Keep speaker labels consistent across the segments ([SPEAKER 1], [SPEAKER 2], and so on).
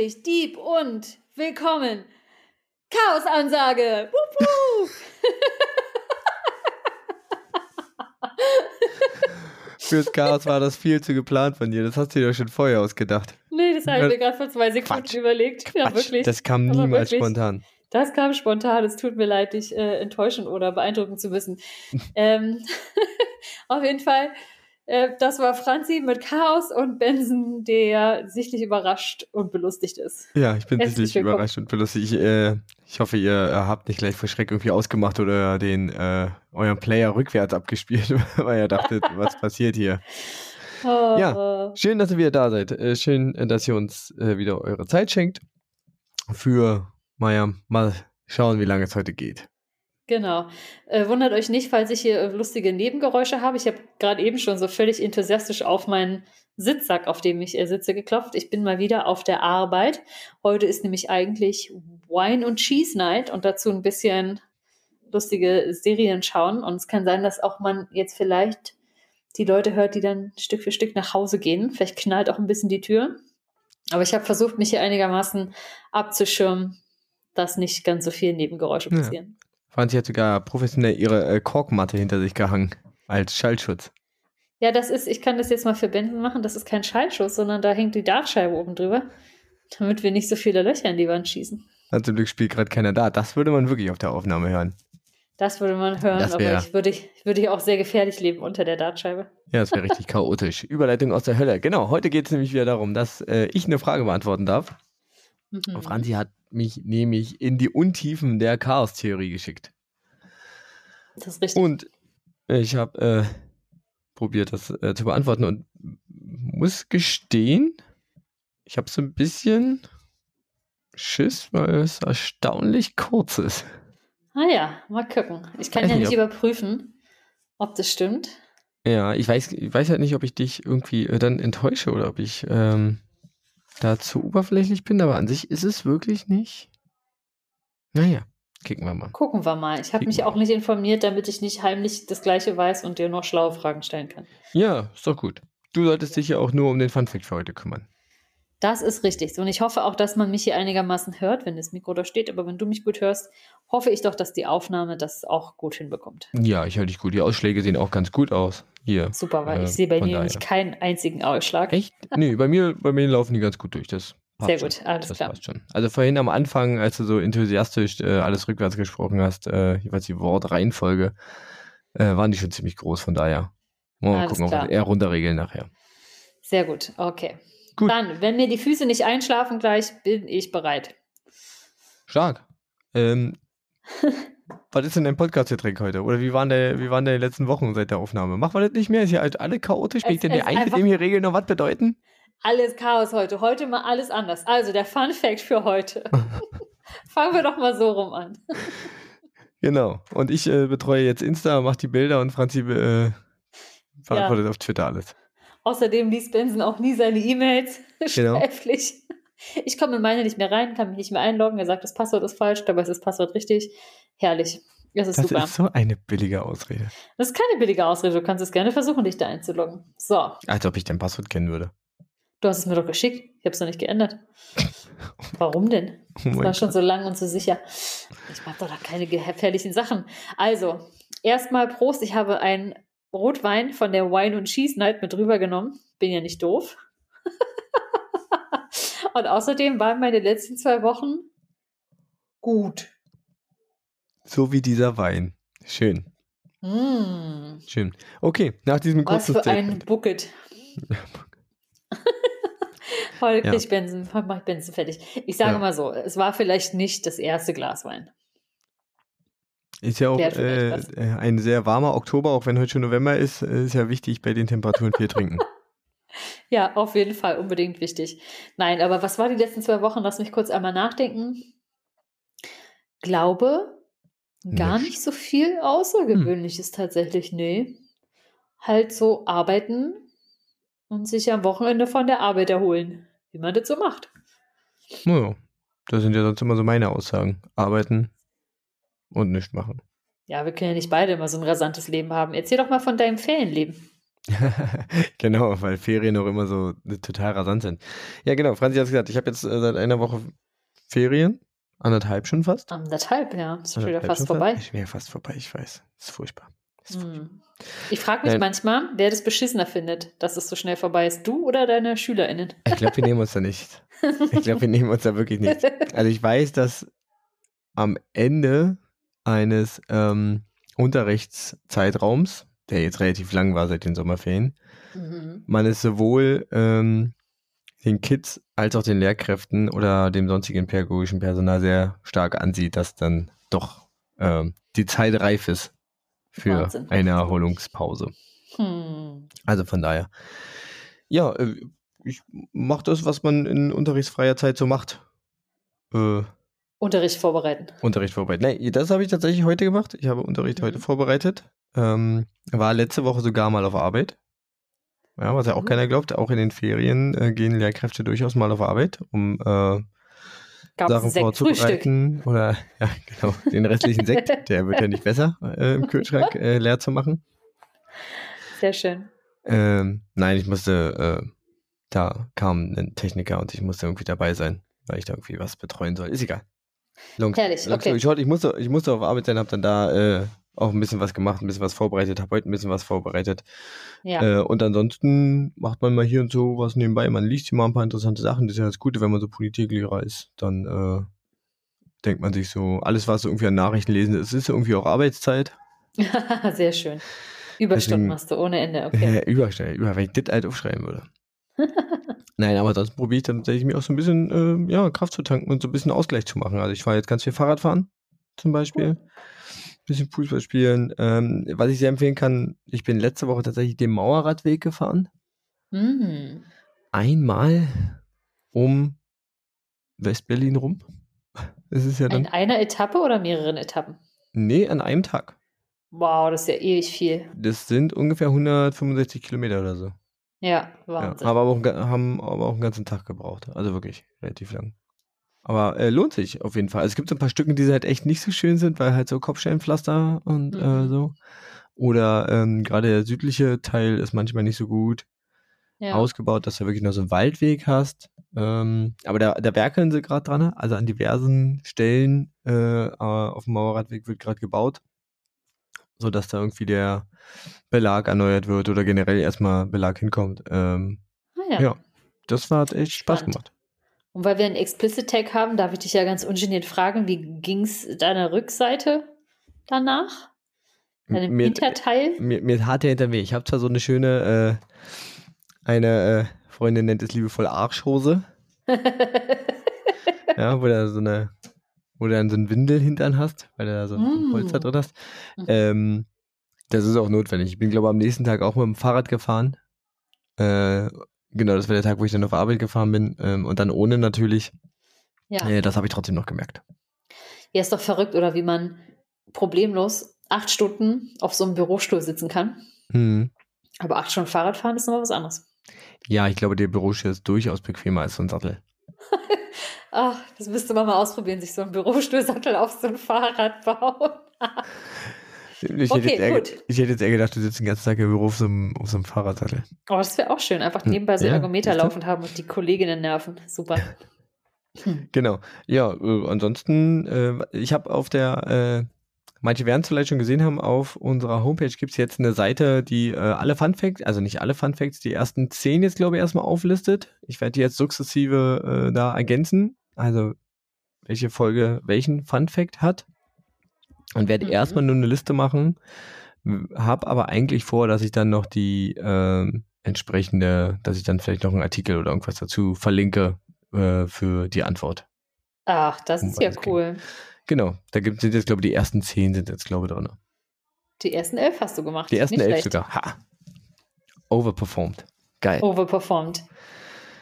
[SPEAKER 1] herzlich, Dieb und willkommen. Chaosansage.
[SPEAKER 2] Fürs Chaos war das viel zu geplant von dir. Das hast du dir doch schon vorher ausgedacht.
[SPEAKER 1] Nee, das habe ich mir gerade vor zwei Sekunden
[SPEAKER 2] Quatsch.
[SPEAKER 1] überlegt. Ja,
[SPEAKER 2] Quatsch,
[SPEAKER 1] wirklich.
[SPEAKER 2] Das kam niemals
[SPEAKER 1] wirklich.
[SPEAKER 2] spontan.
[SPEAKER 1] Das kam spontan. Es tut mir leid, dich äh, enttäuschen oder beeindrucken zu müssen. ähm, auf jeden Fall, äh, das war Franzi mit Chaos und Benson, der sichtlich überrascht und belustigt ist.
[SPEAKER 2] Ja, ich bin
[SPEAKER 1] Herzlich
[SPEAKER 2] sicherlich
[SPEAKER 1] willkommen.
[SPEAKER 2] überrascht und belustigt. Ich, äh, ich hoffe, ihr äh, habt nicht gleich vor Schreck irgendwie ausgemacht oder den äh, euren Player rückwärts abgespielt, weil ihr dachtet, was passiert hier.
[SPEAKER 1] Oh,
[SPEAKER 2] Ja. Schön, dass ihr wieder da seid. Äh, schön, dass ihr uns wieder eure Zeit schenkt. Für, naja, mal schauen, wie lange es heute geht.
[SPEAKER 1] Genau. Äh, wundert euch nicht, falls ich hier äh, lustige Nebengeräusche habe. Ich habe gerade eben schon so völlig enthusiastisch auf meinen Sitzsack, auf dem ich äh, sitze, geklopft. Ich bin mal wieder auf der Arbeit. Heute ist nämlich eigentlich Wine und Cheese Night und dazu ein bisschen lustige Serien schauen. Und es kann sein, dass auch man jetzt vielleicht die Leute hört, die dann Stück für Stück nach Hause gehen. Vielleicht knallt auch ein bisschen die Tür. Aber ich habe versucht, mich hier einigermaßen abzuschirmen, dass nicht ganz so viele Nebengeräusche
[SPEAKER 2] Ja. Franzi hat sogar professionell ihre äh, Korkmatte hinter sich gehangen. Als Schallschutz.
[SPEAKER 1] Ja, das ist, ich kann das jetzt mal für Benson machen, das ist kein Schallschuss, sondern da hängt die Dartscheibe oben drüber, damit wir nicht so viele Löcher in die Wand schießen.
[SPEAKER 2] Also zum Glück spielt gerade keiner da. Das würde man wirklich auf der Aufnahme hören.
[SPEAKER 1] Das würde man hören,
[SPEAKER 2] Das
[SPEAKER 1] aber
[SPEAKER 2] wär-
[SPEAKER 1] ich würde, ich würde hier auch sehr gefährlich leben unter der Dartscheibe.
[SPEAKER 2] Ja, das wäre richtig chaotisch. Überleitung aus der Hölle. Genau, heute geht es nämlich wieder darum, dass äh, ich eine Frage beantworten darf.
[SPEAKER 1] Mhm.
[SPEAKER 2] Und Franzi hat mich nämlich in die Untiefen der Chaos-Theorie geschickt.
[SPEAKER 1] Das ist richtig.
[SPEAKER 2] Und ich habe äh, probiert, das äh, zu beantworten und muss gestehen, ich habe so ein bisschen Schiss, weil es erstaunlich kurz ist.
[SPEAKER 1] Ah ja, mal gucken. Ich kann
[SPEAKER 2] Weiß
[SPEAKER 1] ja
[SPEAKER 2] nicht,
[SPEAKER 1] nicht überprüfen, ob das stimmt.
[SPEAKER 2] Ja, ich weiß, ich weiß halt nicht, ob ich dich irgendwie äh, dann enttäusche oder ob ich ähm, da zu oberflächlich bin, aber an sich ist es wirklich nicht. Naja, kicken wir mal.
[SPEAKER 1] Gucken wir mal. Ich habe mich auch nicht informiert, damit ich nicht heimlich das Gleiche weiß und dir noch schlaue Fragen stellen kann.
[SPEAKER 2] Ja, ist doch gut. Du solltest dich ja auch nur um den Funfact für heute kümmern.
[SPEAKER 1] Das ist richtig. So, Und ich hoffe auch, dass man mich hier einigermaßen hört, wenn das Mikro da steht. Aber wenn du mich gut hörst, hoffe ich doch, dass die Aufnahme das auch gut hinbekommt.
[SPEAKER 2] Ja, ich höre dich gut. Die Ausschläge sehen auch ganz gut aus. Hier.
[SPEAKER 1] Super, weil
[SPEAKER 2] Äh,
[SPEAKER 1] ich sehe bei dir nämlich keinen einzigen Ausschlag.
[SPEAKER 2] Echt? Nee, bei mir, bei mir laufen die ganz gut durch. Das
[SPEAKER 1] Sehr
[SPEAKER 2] schon.
[SPEAKER 1] gut, alles
[SPEAKER 2] das
[SPEAKER 1] klar.
[SPEAKER 2] passt schon. Also vorhin am Anfang, als du so enthusiastisch äh, alles rückwärts gesprochen hast, äh, jeweils die Wortreihenfolge, äh, waren die schon ziemlich groß. Von daher. Mal
[SPEAKER 1] Alles
[SPEAKER 2] gucken, ob wir eher runterregeln nachher.
[SPEAKER 1] Sehr gut, okay.
[SPEAKER 2] Gut.
[SPEAKER 1] Dann, wenn mir die Füße nicht einschlafen gleich, bin ich bereit.
[SPEAKER 2] Stark. Ähm, was ist denn dein Podcast-Getränk heute? Oder wie waren, der, wie waren deine letzten Wochen seit der Aufnahme? Machen wir das nicht mehr? Ist hier halt alle chaotisch? Bin ich denn der
[SPEAKER 1] ist
[SPEAKER 2] Einzige,
[SPEAKER 1] einfach-
[SPEAKER 2] dem hier Regeln noch was bedeuten?
[SPEAKER 1] Alles Chaos heute. Heute mal alles anders. Also, der Fun Fact für heute. Fangen wir doch mal so rum an.
[SPEAKER 2] Genau. Und ich äh, betreue jetzt Insta, mache die Bilder und Franzi äh, verantwortet auf Twitter alles.
[SPEAKER 1] Außerdem liest Benson auch nie seine E-Mails
[SPEAKER 2] Genau.
[SPEAKER 1] schriftlich. Ich komme in meine nicht mehr rein, kann mich nicht mehr einloggen. Er sagt, das Passwort ist falsch, dabei ist das Passwort richtig. Herrlich. Das ist
[SPEAKER 2] Das
[SPEAKER 1] super.
[SPEAKER 2] ist so eine billige Ausrede.
[SPEAKER 1] das ist keine billige Ausrede. Du kannst es gerne versuchen, dich da einzuloggen. So,
[SPEAKER 2] Als ob ich dein Passwort kennen würde.
[SPEAKER 1] du hast es mir doch geschickt. Ich habe es noch nicht geändert. Warum denn?
[SPEAKER 2] Oh
[SPEAKER 1] Das war schon so lang und so sicher. Ich mache doch da keine gefährlichen Sachen. Also, erstmal Prost. Ich habe einen Rotwein von der Wine und Cheese Night mit rübergenommen. Bin ja nicht doof. und außerdem waren meine letzten zwei Wochen gut.
[SPEAKER 2] So wie dieser Wein. Schön,
[SPEAKER 1] Mm,
[SPEAKER 2] schön. Okay, nach diesem
[SPEAKER 1] was
[SPEAKER 2] kurzen
[SPEAKER 1] für ein. Bucket. Heute
[SPEAKER 2] Ja.
[SPEAKER 1] krieg ich Benson, heute mach ich Benson fertig. Ich sage
[SPEAKER 2] Ja.
[SPEAKER 1] mal so, es war vielleicht nicht das erste Glas Wein.
[SPEAKER 2] Ist ja auch äh, äh, ein sehr warmer Oktober, auch wenn heute schon November ist, äh, ist ja wichtig bei den Temperaturen viel trinken.
[SPEAKER 1] Ja, auf jeden Fall unbedingt wichtig. Nein, aber was war die letzten zwei Wochen? Lass mich kurz einmal nachdenken. Glaube, gar
[SPEAKER 2] Nicht.
[SPEAKER 1] nicht so viel Außergewöhnliches tatsächlich, nee. Halt so arbeiten und sich am Wochenende von der Arbeit erholen, wie man das so macht.
[SPEAKER 2] Naja, das sind ja sonst immer so meine Aussagen. Arbeiten und nichts machen.
[SPEAKER 1] Ja, wir können ja nicht beide immer so ein rasantes Leben haben. Erzähl doch mal von deinem Ferienleben.
[SPEAKER 2] genau, weil Ferien auch immer so total rasant sind. Ja, genau, Franzi hat es gesagt, ich habe jetzt äh, seit einer Woche Ferien, anderthalb schon fast.
[SPEAKER 1] Anderthalb, ja. Ist schon wieder fast vorbei.
[SPEAKER 2] Ist wieder fast vorbei, ich weiß. Ist furchtbar. Ist furchtbar.
[SPEAKER 1] Hm. Ich frage mich
[SPEAKER 2] Nein.
[SPEAKER 1] manchmal, wer das beschissener findet, dass es so schnell vorbei ist. Du oder deine SchülerInnen?
[SPEAKER 2] Ich glaube, wir nehmen uns da nicht. Ich glaube, wir nehmen uns da wirklich nicht. Also ich weiß, dass am Ende eines ähm, Unterrichtszeitraums, der jetzt relativ lang war seit den Sommerferien,
[SPEAKER 1] Mhm.
[SPEAKER 2] man es sowohl ähm, den Kids als auch den Lehrkräften oder dem sonstigen pädagogischen Personal sehr stark ansieht, dass dann doch ähm, die Zeit reif ist für
[SPEAKER 1] Wahnsinn.
[SPEAKER 2] eine Erholungspause.
[SPEAKER 1] Hm.
[SPEAKER 2] Also von daher. Ja, äh, ich mache das, was man in unterrichtsfreier Zeit so macht. Äh,
[SPEAKER 1] Unterricht vorbereiten.
[SPEAKER 2] Unterricht vorbereiten. Nee, das habe ich tatsächlich heute gemacht. Ich habe Unterricht
[SPEAKER 1] Mhm.
[SPEAKER 2] heute vorbereitet. Ähm, war letzte Woche sogar mal auf Arbeit. Ja, was ja auch
[SPEAKER 1] Mhm.
[SPEAKER 2] keiner glaubt. Auch in den Ferien äh, gehen Lehrkräfte durchaus mal auf Arbeit, um äh, Sachen
[SPEAKER 1] Sekt Frühstück.
[SPEAKER 2] vorzubereiten. Oder ja, genau, den restlichen Sekt, der wird ja nicht besser äh, im Kühlschrank äh, leer zu machen.
[SPEAKER 1] Sehr schön.
[SPEAKER 2] Ähm, nein, ich musste, äh, da kam ein Techniker und ich musste irgendwie dabei sein, weil ich da irgendwie was betreuen soll. Ist egal. Long,
[SPEAKER 1] Herrlich,
[SPEAKER 2] long
[SPEAKER 1] okay.
[SPEAKER 2] short, ich musste, ich musste auf Arbeit sein, habe dann da äh, auch ein bisschen was gemacht, ein bisschen was vorbereitet, habe heute ein bisschen was vorbereitet.
[SPEAKER 1] Ja.
[SPEAKER 2] Äh, und ansonsten macht man mal hier und so was nebenbei. Man liest hier mal ein paar interessante Sachen. Das ist ja das Gute, wenn man so Politiklehrer ist. Dann äh, denkt man sich so, alles, was so irgendwie an Nachrichten lesen ist, ist irgendwie auch Arbeitszeit.
[SPEAKER 1] Sehr schön. Überstunden
[SPEAKER 2] Deswegen-
[SPEAKER 1] machst du ohne Ende. Okay.
[SPEAKER 2] Äh, überschnell, über, wenn ich das halt aufschreiben würde. Nein, aber sonst probiere ich dann tatsächlich mir auch so ein bisschen äh, ja, Kraft zu tanken und so ein bisschen Ausgleich zu machen. Also ich fahre jetzt ganz viel Fahrrad fahren, zum Beispiel. Bisschen Fußball spielen. Ähm, was ich sehr empfehlen kann, ich bin letzte Woche tatsächlich den Mauerradweg gefahren.
[SPEAKER 1] Mhm.
[SPEAKER 2] Einmal um Westberlin rum. Das ist ja
[SPEAKER 1] In
[SPEAKER 2] dann.
[SPEAKER 1] einer Etappe oder mehreren Etappen?
[SPEAKER 2] Nee, an einem Tag.
[SPEAKER 1] Wow, das ist ja ewig viel.
[SPEAKER 2] Das sind ungefähr 165 Kilometer oder so.
[SPEAKER 1] Ja,
[SPEAKER 2] Ja,
[SPEAKER 1] Wahnsinn.
[SPEAKER 2] aber auch, haben aber auch einen ganzen Tag gebraucht. Also wirklich relativ lang. Aber äh, lohnt sich auf jeden Fall. Also es gibt so ein paar Stücken, die halt echt nicht so schön sind, weil halt so Kopfsteinpflaster und äh,
[SPEAKER 1] Mhm.
[SPEAKER 2] so. Oder ähm, gerade der südliche Teil ist manchmal nicht so gut
[SPEAKER 1] ja.
[SPEAKER 2] ausgebaut, dass du wirklich noch so einen Waldweg hast. Ähm, aber da, da werkeln sie gerade dran. Also an diversen Stellen äh, äh, auf dem Mauerradweg wird gerade gebaut, sodass da irgendwie der Belag erneuert wird oder generell erstmal Belag hinkommt. Ähm,
[SPEAKER 1] Ah, ja.
[SPEAKER 2] ja. das hat echt Spaß
[SPEAKER 1] Spannend.
[SPEAKER 2] gemacht.
[SPEAKER 1] Und weil wir einen Explicit Tag haben, darf ich dich ja ganz ungeniert fragen, wie ging es deiner Rückseite danach? Deinem
[SPEAKER 2] Mir,
[SPEAKER 1] Hinterteil?
[SPEAKER 2] mir, mir tat der hinter weh. Ich habe zwar so eine schöne, äh, eine äh, Freundin nennt es liebevoll Arschhose, ja, wo du so eine, wo du dann so ein Windelhintern hast, weil du da so ein
[SPEAKER 1] Mm.
[SPEAKER 2] Polster drin hast.
[SPEAKER 1] Mhm.
[SPEAKER 2] Ähm, das ist auch notwendig. Ich bin, glaube ich, am nächsten Tag auch mit dem Fahrrad gefahren. Äh, genau, das war der Tag, wo ich dann auf Arbeit gefahren bin. Ähm, und dann ohne natürlich.
[SPEAKER 1] ja.
[SPEAKER 2] Äh, das habe ich trotzdem noch gemerkt.
[SPEAKER 1] Ja, ist doch verrückt, oder wie man problemlos acht Stunden auf so einem Bürostuhl sitzen kann.
[SPEAKER 2] Hm.
[SPEAKER 1] Aber acht Stunden Fahrrad fahren ist nochmal was anderes.
[SPEAKER 2] Ja, ich glaube, der Bürostuhl ist durchaus bequemer als so ein Sattel.
[SPEAKER 1] Ach, das müsste man mal ausprobieren, sich so einen Bürostuhlsattel auf so ein Fahrrad bauen.
[SPEAKER 2] Ich,
[SPEAKER 1] Okay,
[SPEAKER 2] hätte jetzt eher,
[SPEAKER 1] gut.
[SPEAKER 2] ich hätte jetzt eher gedacht, du sitzt den ganzen Tag im Büro auf so einem, auf so einem Fahrradsattel.
[SPEAKER 1] Oh, das wäre auch schön. Einfach nebenbei so
[SPEAKER 2] ja,
[SPEAKER 1] Ergometer laufend haben und die Kolleginnen nerven. Super.
[SPEAKER 2] Genau. Ja, äh, ansonsten, äh, ich habe auf der, äh, manche werden es vielleicht schon gesehen haben, auf unserer Homepage gibt es jetzt eine Seite, die äh, alle Fun Facts, also nicht alle Fun Facts, die ersten zehn jetzt, glaube ich, erstmal auflistet. Ich werde die jetzt sukzessive äh, da ergänzen. Also, welche Folge welchen Fun Fact hat. Und werde
[SPEAKER 1] Mhm.
[SPEAKER 2] erstmal nur eine Liste machen. Hab aber eigentlich vor, dass ich dann noch die ähm, entsprechende, dass ich dann vielleicht noch einen Artikel oder irgendwas dazu verlinke äh, für die Antwort.
[SPEAKER 1] Ach, das
[SPEAKER 2] Um
[SPEAKER 1] ist ja cool.
[SPEAKER 2] Genau, da gibt sind jetzt, glaube ich, die ersten zehn sind jetzt, glaube ich, drin.
[SPEAKER 1] Die ersten elf hast du gemacht.
[SPEAKER 2] Die ersten
[SPEAKER 1] Nicht
[SPEAKER 2] elf
[SPEAKER 1] schlecht.
[SPEAKER 2] sogar. Ha! Overperformed. Geil.
[SPEAKER 1] Overperformed.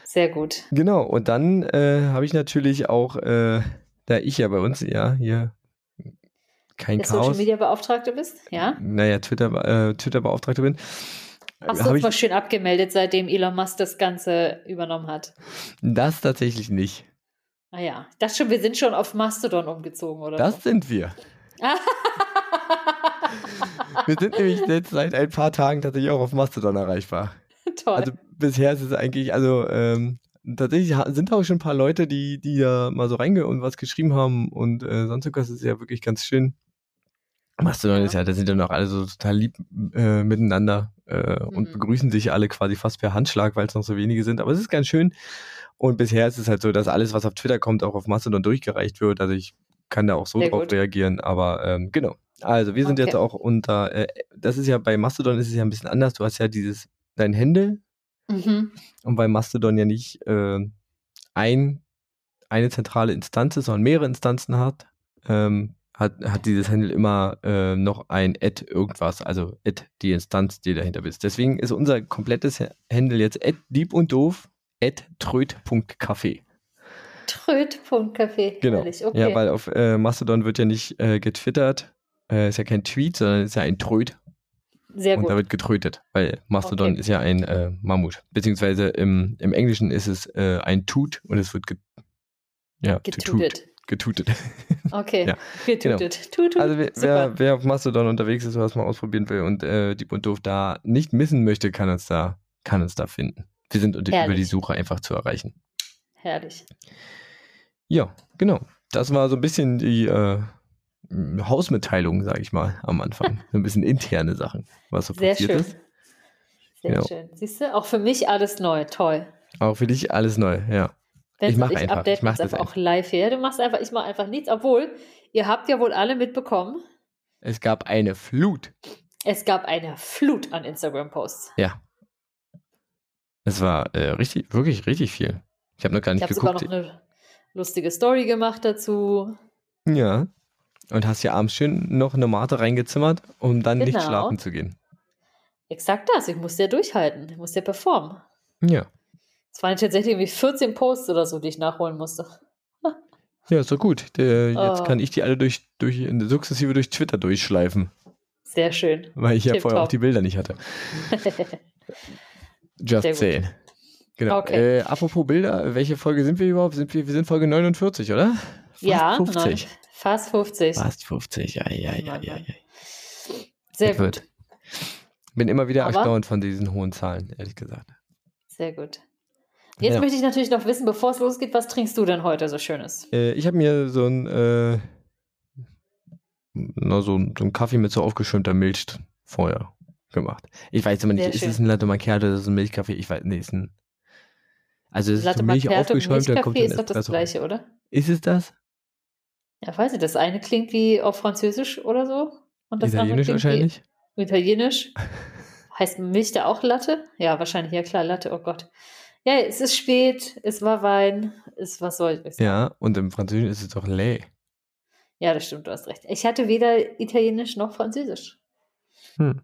[SPEAKER 1] Sehr gut.
[SPEAKER 2] Genau, und dann äh, habe ich natürlich auch, äh, da ich ja bei uns, ja, hier kein
[SPEAKER 1] Der Social
[SPEAKER 2] Chaos,
[SPEAKER 1] Media Beauftragte bist? Ja.
[SPEAKER 2] naja, Twitter, äh, Twitter-Beauftragte bin,
[SPEAKER 1] Hast du mal schön abgemeldet, seitdem Elon Musk das Ganze übernommen hat?
[SPEAKER 2] das tatsächlich nicht.
[SPEAKER 1] Ah ja. Ich dachte schon, wir sind schon auf Mastodon umgezogen, oder?
[SPEAKER 2] Das sind wir.
[SPEAKER 1] so.
[SPEAKER 2] Wir sind nämlich jetzt seit ein paar Tagen tatsächlich auch auf Mastodon erreichbar.
[SPEAKER 1] Toll.
[SPEAKER 2] Also bisher ist es eigentlich, also ähm, tatsächlich sind auch schon ein paar Leute, die, die da mal so reinge und was geschrieben haben und äh, sonst irgendwas ist ja wirklich ganz schön. Mastodon
[SPEAKER 1] Ja.
[SPEAKER 2] ist ja, da sind dann auch alle so total lieb äh, miteinander äh, und
[SPEAKER 1] Mhm.
[SPEAKER 2] begrüßen sich alle quasi fast per Handschlag, weil es noch so wenige sind. Aber es ist ganz schön. Und bisher ist es halt so, dass alles, was auf Twitter kommt, auch auf Mastodon durchgereicht wird. Also ich kann da auch so
[SPEAKER 1] Sehr
[SPEAKER 2] drauf
[SPEAKER 1] gut.
[SPEAKER 2] reagieren. Aber ähm, genau. Also wir sind
[SPEAKER 1] Okay.
[SPEAKER 2] jetzt auch unter, äh, das ist ja bei Mastodon ist es ja ein bisschen anders. Du hast ja dieses, dein Händel
[SPEAKER 1] mhm.
[SPEAKER 2] und bei Mastodon ja nicht äh, ein, eine zentrale Instanz ist, sondern mehrere Instanzen hat, ähm, hat, hat dieses Handle immer äh, noch ein Add irgendwas, also Add die Instanz, die dahinter bist. Deswegen ist unser komplettes Handle jetzt Add Dieb und Doof, Add Tröd.café.
[SPEAKER 1] Tröd.café.
[SPEAKER 2] Genau.
[SPEAKER 1] Okay.
[SPEAKER 2] Ja, weil auf äh, Mastodon wird ja nicht äh, getwittert, äh, ist ja kein Tweet, sondern ist ja ein Tröd.
[SPEAKER 1] Sehr
[SPEAKER 2] und
[SPEAKER 1] gut.
[SPEAKER 2] da wird getrötet, weil Mastodon
[SPEAKER 1] Okay.
[SPEAKER 2] ist ja ein äh, Mammut. Beziehungsweise im, im Englischen ist es äh, ein Tut und es wird ge ja, to toot,
[SPEAKER 1] Getutet. Okay.
[SPEAKER 2] Ja, genau.
[SPEAKER 1] Getutet. Tut, tut.
[SPEAKER 2] Also wer, wer, wer auf Mastodon unterwegs ist was mal ausprobieren will und äh, Dieb und Doof da nicht missen möchte, kann uns da, kann uns da finden. Wir sind unter, über
[SPEAKER 1] Herrlich.
[SPEAKER 2] die Suche einfach zu erreichen.
[SPEAKER 1] Herrlich.
[SPEAKER 2] Ja, genau. Das war so ein bisschen die äh, Hausmitteilung, sage ich mal, am Anfang. so ein bisschen interne Sachen, was so
[SPEAKER 1] Sehr
[SPEAKER 2] passiert
[SPEAKER 1] schön.
[SPEAKER 2] ist.
[SPEAKER 1] Sehr
[SPEAKER 2] Genau.
[SPEAKER 1] schön. Siehst du, auch für mich alles neu. Toll.
[SPEAKER 2] Auch für dich alles neu, ja.
[SPEAKER 1] Wenn
[SPEAKER 2] Ich mach einfach,
[SPEAKER 1] update
[SPEAKER 2] ich mach
[SPEAKER 1] uns
[SPEAKER 2] das
[SPEAKER 1] einfach auch live her. Du machst einfach, ich mache einfach nichts. Obwohl, ihr habt ja wohl alle mitbekommen,
[SPEAKER 2] Es gab eine Flut.
[SPEAKER 1] es gab eine Flut an Instagram-Posts.
[SPEAKER 2] Ja. Es war äh, richtig, wirklich richtig viel. Ich habe noch gar
[SPEAKER 1] Ich
[SPEAKER 2] nicht
[SPEAKER 1] habe sogar
[SPEAKER 2] geguckt.
[SPEAKER 1] noch eine lustige Story gemacht dazu.
[SPEAKER 2] Ja. Und hast ja abends schön noch eine Mate reingezimmert, um dann nicht
[SPEAKER 1] Genau.
[SPEAKER 2] schlafen zu gehen.
[SPEAKER 1] Exakt das. Ich musste ja durchhalten. Ich musste ja performen.
[SPEAKER 2] Ja.
[SPEAKER 1] Es waren tatsächlich irgendwie 14 Posts oder so, die ich nachholen musste.
[SPEAKER 2] Ja, ist doch gut. Der, Jetzt
[SPEAKER 1] Oh.
[SPEAKER 2] kann ich die alle durch, durch sukzessive durch Twitter durchschleifen,
[SPEAKER 1] Sehr schön.
[SPEAKER 2] weil ich ja
[SPEAKER 1] Tipptopp.
[SPEAKER 2] vorher auch die Bilder nicht hatte. Just saying. Genau.
[SPEAKER 1] Okay.
[SPEAKER 2] Äh, apropos Bilder, welche Folge sind wir überhaupt? Sind wir, wir sind Folge 49, oder? Fast
[SPEAKER 1] ja,
[SPEAKER 2] 50.
[SPEAKER 1] neun- fast 50.
[SPEAKER 2] Fast 50, ja, ja, ja, ja, ja.
[SPEAKER 1] Sehr gut.
[SPEAKER 2] wird. Bin immer wieder
[SPEAKER 1] Aber-
[SPEAKER 2] erstaunt von diesen hohen Zahlen, ehrlich gesagt.
[SPEAKER 1] Sehr gut. Jetzt
[SPEAKER 2] Ja.
[SPEAKER 1] möchte ich natürlich noch wissen, bevor es losgeht, was trinkst du denn heute so Schönes?
[SPEAKER 2] Äh, ich habe mir so ein, äh, na, so, so ein Kaffee mit so aufgeschäumter Milch vorher gemacht. Ich weiß immer nicht,
[SPEAKER 1] Sehr
[SPEAKER 2] ist
[SPEAKER 1] schön.
[SPEAKER 2] es ein Latte Macchiato oder ist es ein Milchkaffee? Ich weiß, nee, ist ein. Also es ist
[SPEAKER 1] Latte
[SPEAKER 2] so Milch aufgeschäumt, dann kommt
[SPEAKER 1] ist doch das
[SPEAKER 2] rein.
[SPEAKER 1] gleiche, oder?
[SPEAKER 2] Ist es das?
[SPEAKER 1] Ja, weiß ich, das eine klingt wie auf Französisch oder so. Und das
[SPEAKER 2] Italienisch
[SPEAKER 1] andere
[SPEAKER 2] wahrscheinlich?
[SPEAKER 1] Wie Italienisch. heißt Milch da auch Latte? Ja, wahrscheinlich, ja klar, Latte, oh Gott. Ja, es ist spät, es war Wein, es, was soll ich sagen?
[SPEAKER 2] Ja, und im Französischen ist es doch lait.
[SPEAKER 1] Ja, das stimmt, du hast recht. Ich hatte weder Italienisch noch Französisch.
[SPEAKER 2] Hm.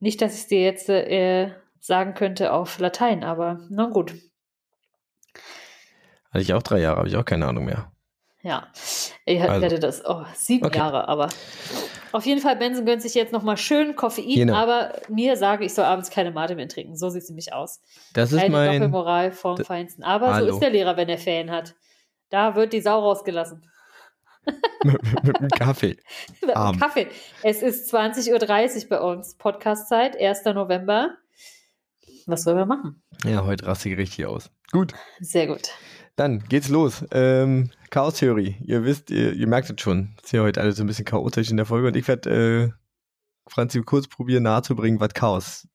[SPEAKER 1] Nicht, dass ich es dir jetzt äh, sagen könnte auf Latein, aber na gut.
[SPEAKER 2] Hatte ich auch drei Jahre, habe ich auch keine Ahnung mehr.
[SPEAKER 1] Ja, ich
[SPEAKER 2] Also.
[SPEAKER 1] werde das, oh, sieben
[SPEAKER 2] Okay.
[SPEAKER 1] Jahre, aber auf jeden Fall, Benson gönnt sich jetzt nochmal schön Koffein,
[SPEAKER 2] Genau.
[SPEAKER 1] aber mir sage, ich soll abends keine Mate mehr trinken. So sieht es nämlich aus.
[SPEAKER 2] Das ist
[SPEAKER 1] Keine
[SPEAKER 2] mein.
[SPEAKER 1] Doppelmoral vom Feinsten. Aber
[SPEAKER 2] Hallo.
[SPEAKER 1] so ist der Lehrer, wenn er Ferien hat. Da wird die Sau rausgelassen.
[SPEAKER 2] mit, mit dem Kaffee.
[SPEAKER 1] Mit
[SPEAKER 2] Arm.
[SPEAKER 1] Kaffee. Es ist 20.30 Uhr bei uns. Podcast-Zeit, 1. November. Was sollen wir machen?
[SPEAKER 2] Ja, heute raste ich richtig aus. Gut.
[SPEAKER 1] Sehr gut.
[SPEAKER 2] Dann geht's los. Ähm, Chaos-Theorie. Ihr wisst, ihr, ihr merkt es schon. Es ist ja heute alles so ein bisschen chaotisch in der Folge und ich werde äh, Franzi kurz probieren nahezubringen, was Chaos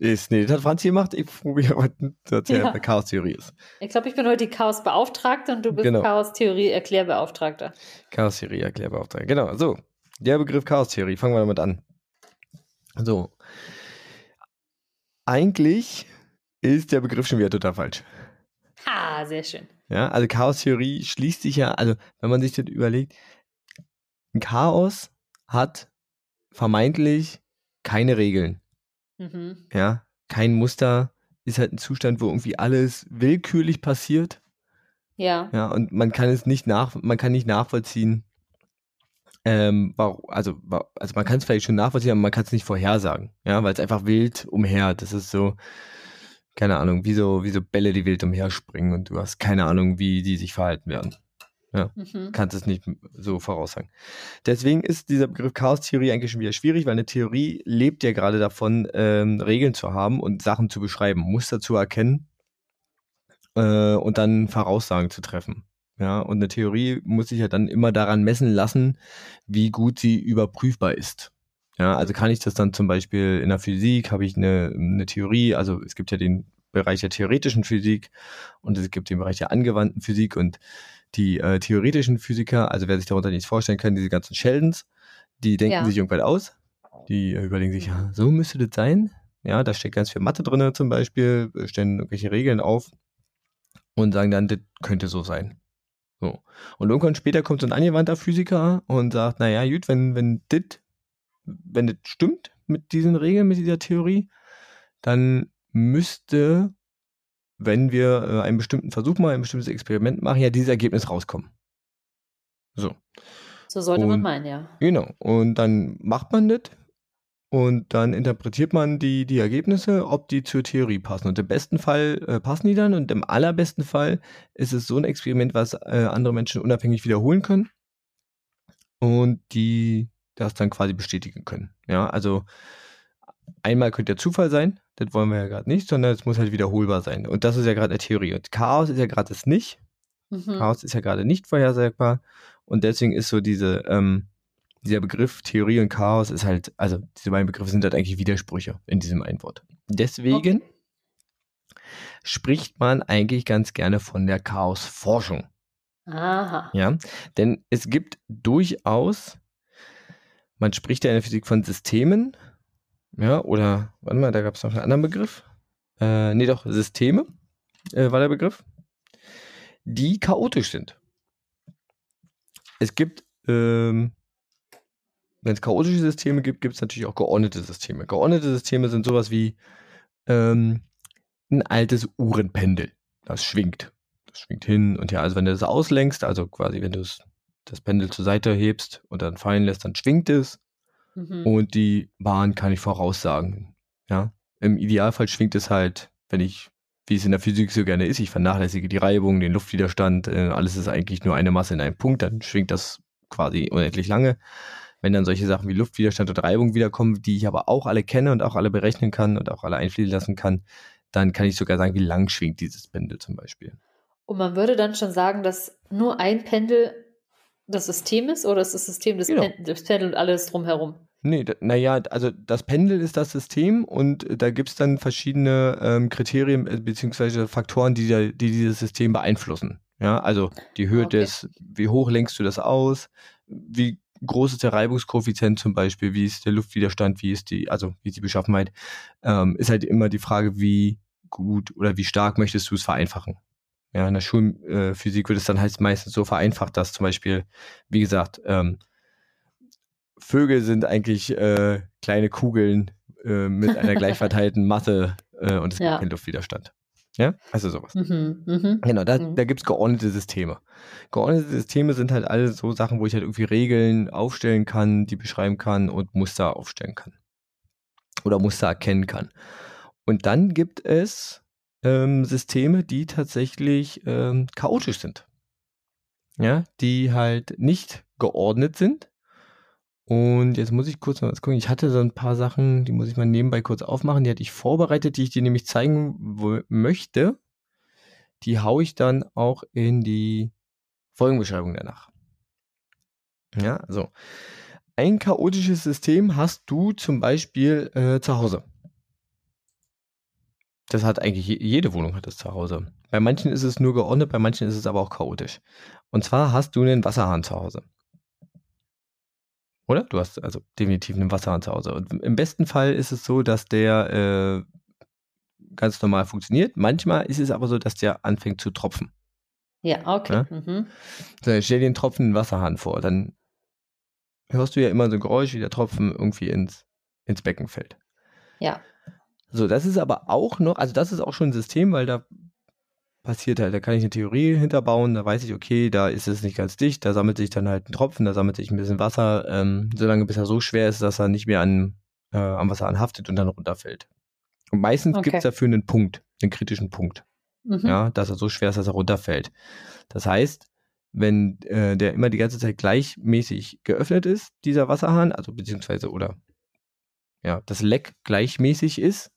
[SPEAKER 2] ist. Nee, das hat Franzi gemacht. Ich probiere was zu erzählen,
[SPEAKER 1] Ja.
[SPEAKER 2] was Chaos-Theorie ist.
[SPEAKER 1] Ich glaube, ich bin heute die Chaos-Beauftragte und du bist
[SPEAKER 2] Genau.
[SPEAKER 1] Chaos-Theorie-Erklärbeauftragter.
[SPEAKER 2] Chaos-Theorie, Erklärbeauftragter. Genau, so. Der Begriff Chaos-Theorie. Fangen wir damit an. So. Eigentlich ist der Begriff schon wieder total falsch.
[SPEAKER 1] Ha, sehr schön.
[SPEAKER 2] Ja, also Chaos-Theorie schließt sich ja, also wenn man sich das überlegt, ein Chaos hat vermeintlich keine Regeln,
[SPEAKER 1] Mhm.
[SPEAKER 2] ja, kein Muster, ist halt ein Zustand, wo irgendwie alles willkürlich passiert,
[SPEAKER 1] Ja.
[SPEAKER 2] ja, und man kann es nicht nach, man kann nicht nachvollziehen, ähm, warum, also, also man kann es vielleicht schon nachvollziehen, aber man kann es nicht vorhersagen, ja, weil es einfach wild umher, das ist so, keine Ahnung, wie so, wie so Bälle, die wild umherspringen und du hast keine Ahnung, wie die sich verhalten werden. Ja, mhm. kannst es nicht so voraussagen. Deswegen ist dieser Begriff Chaos-Theorie eigentlich schon wieder schwierig, weil eine Theorie lebt ja gerade davon, ähm, Regeln zu haben und Sachen zu beschreiben, Muster zu erkennen äh, und dann Voraussagen zu treffen. Ja, und eine Theorie muss sich ja dann immer daran messen lassen, wie gut sie überprüfbar ist. Ja, also kann ich das dann zum Beispiel in der Physik, habe ich eine, eine Theorie, also es gibt ja den Bereich der theoretischen Physik und es gibt den Bereich der angewandten Physik und die äh, theoretischen Physiker, also wer sich darunter nichts vorstellen kann, diese ganzen Sheldons, die denken ja. sich irgendwann aus, die äh, überlegen sich, ja, so müsste das sein. Ja, da steckt ganz viel Mathe drin zum Beispiel, stellen irgendwelche Regeln auf und sagen dann, das könnte so sein. So. Und irgendwann später kommt so ein angewandter Physiker und sagt, naja, gut, wenn, wenn das, wenn das stimmt mit diesen Regeln, mit dieser Theorie, dann müsste wenn wir äh, einen bestimmten Versuch mal, ein bestimmtes Experiment machen, ja dieses Ergebnis rauskommen. So.
[SPEAKER 1] So sollte und, man meinen, ja.
[SPEAKER 2] Genau. Und dann macht man das und dann interpretiert man die, die Ergebnisse, ob die zur Theorie passen. Und im besten Fall äh, passen die dann und im allerbesten Fall ist es so ein Experiment, was äh, andere Menschen unabhängig wiederholen können und die das dann quasi bestätigen können. Ja, also einmal könnte der Zufall sein, das wollen wir ja gerade nicht, sondern es muss halt wiederholbar sein. Und das ist ja gerade eine Theorie. Und Chaos ist ja gerade das nicht. Mhm. Chaos ist ja gerade nicht vorhersagbar. Und deswegen ist so diese, ähm, dieser Begriff Theorie und Chaos ist halt, also diese beiden Begriffe sind halt eigentlich Widersprüche in diesem einen Wort. Deswegen okay. spricht man eigentlich ganz gerne von der Chaosforschung.
[SPEAKER 1] Aha.
[SPEAKER 2] Ja, denn es gibt durchaus, man spricht ja in der Physik von Systemen, ja, oder, warte mal, da gab es noch einen anderen Begriff. Äh, nee, doch, Systeme äh, war der Begriff, die chaotisch sind. Es gibt, ähm, wenn es chaotische Systeme gibt, gibt es natürlich auch geordnete Systeme. Geordnete Systeme sind sowas wie ähm, ein altes Uhrenpendel. Das schwingt. Das schwingt hin und her. Also wenn du das auslenkst, also quasi wenn du das Pendel zur Seite hebst und dann fallen lässt, dann schwingt es. Mhm. Und die Bahn kann ich voraussagen. Ja. Im Idealfall schwingt es halt, wenn ich, wie es in der Physik so gerne ist, ich vernachlässige die Reibung, den Luftwiderstand, äh, alles ist eigentlich nur eine Masse in einem Punkt, dann schwingt das quasi unendlich lange. Wenn dann solche Sachen wie Luftwiderstand und Reibung wiederkommen, die ich aber auch alle kenne und auch alle berechnen kann und auch alle einfließen lassen kann, dann kann ich sogar sagen, wie lang schwingt dieses Pendel zum Beispiel.
[SPEAKER 1] Und man würde dann schon sagen, dass nur ein Pendel das System ist oder ist das System des, genau. Pen des Pendel und alles drumherum?
[SPEAKER 2] Nee, naja, also das Pendel ist das System und da gibt es dann verschiedene ähm, Kriterien äh, bzw. Faktoren, die, die dieses System beeinflussen. Ja, also die Höhe okay. des, wie hoch lenkst du das aus, wie groß ist der Reibungskoeffizient zum Beispiel, wie ist der Luftwiderstand, wie ist die, also wie ist die Beschaffenheit, ähm, ist halt immer die Frage, wie gut oder wie stark möchtest du es vereinfachen. Ja, in der Schulphysik wird es dann heißt meistens so vereinfacht, dass zum Beispiel, wie gesagt, ähm, Vögel sind eigentlich äh, kleine Kugeln äh, mit einer gleich verteilten Masse äh, und es ja. gibt keinen Luftwiderstand. Ja, also sowas. Mhm, mh. Genau, da, mhm. da gibt es geordnete Systeme. Geordnete Systeme sind halt alle so Sachen, wo ich halt irgendwie Regeln aufstellen kann, die beschreiben kann und Muster aufstellen kann. Oder Muster erkennen kann. Und dann gibt es ähm, Systeme, die tatsächlich ähm, chaotisch sind. Ja, die halt nicht geordnet sind, und jetzt muss ich kurz mal was gucken. Ich hatte so ein paar Sachen, die muss ich mal nebenbei kurz aufmachen. Die hatte ich vorbereitet, die ich dir nämlich zeigen möchte. Die haue ich dann auch in die Folgenbeschreibung danach. Ja, also ein chaotisches System hast du zum Beispiel äh, zu Hause. Das hat eigentlich jede Wohnung hat das zu Hause. Bei manchen ist es nur geordnet, bei manchen ist es aber auch chaotisch. Und zwar hast du einen Wasserhahn zu Hause. Oder? Du hast also definitiv einen Wasserhahn zu Hause. Und im besten Fall ist es so, dass der äh, ganz normal funktioniert. Manchmal ist es aber so, dass der anfängt zu tropfen.
[SPEAKER 1] Ja, okay. Ja? Mhm.
[SPEAKER 2] So, stell dir einen tropfenden Wasserhahn vor. Dann hörst du ja immer so ein Geräusch, wie der Tropfen irgendwie ins, ins Becken fällt.
[SPEAKER 1] Ja.
[SPEAKER 2] So, das ist aber auch noch, also das ist auch schon ein System, weil da passiert halt. Da kann ich eine Theorie hinterbauen, da weiß ich, okay, da ist es nicht ganz dicht, da sammelt sich dann halt ein Tropfen, da sammelt sich ein bisschen Wasser, ähm, solange bis er so schwer ist, dass er nicht mehr an, äh, am Wasser anhaftet und dann runterfällt. Und meistens okay. gibt es dafür einen Punkt, einen kritischen Punkt. Mhm. Ja, dass er so schwer ist, dass er runterfällt. Das heißt, wenn äh, der immer die ganze Zeit gleichmäßig geöffnet ist, dieser Wasserhahn, also beziehungsweise oder ja, das Leck gleichmäßig ist,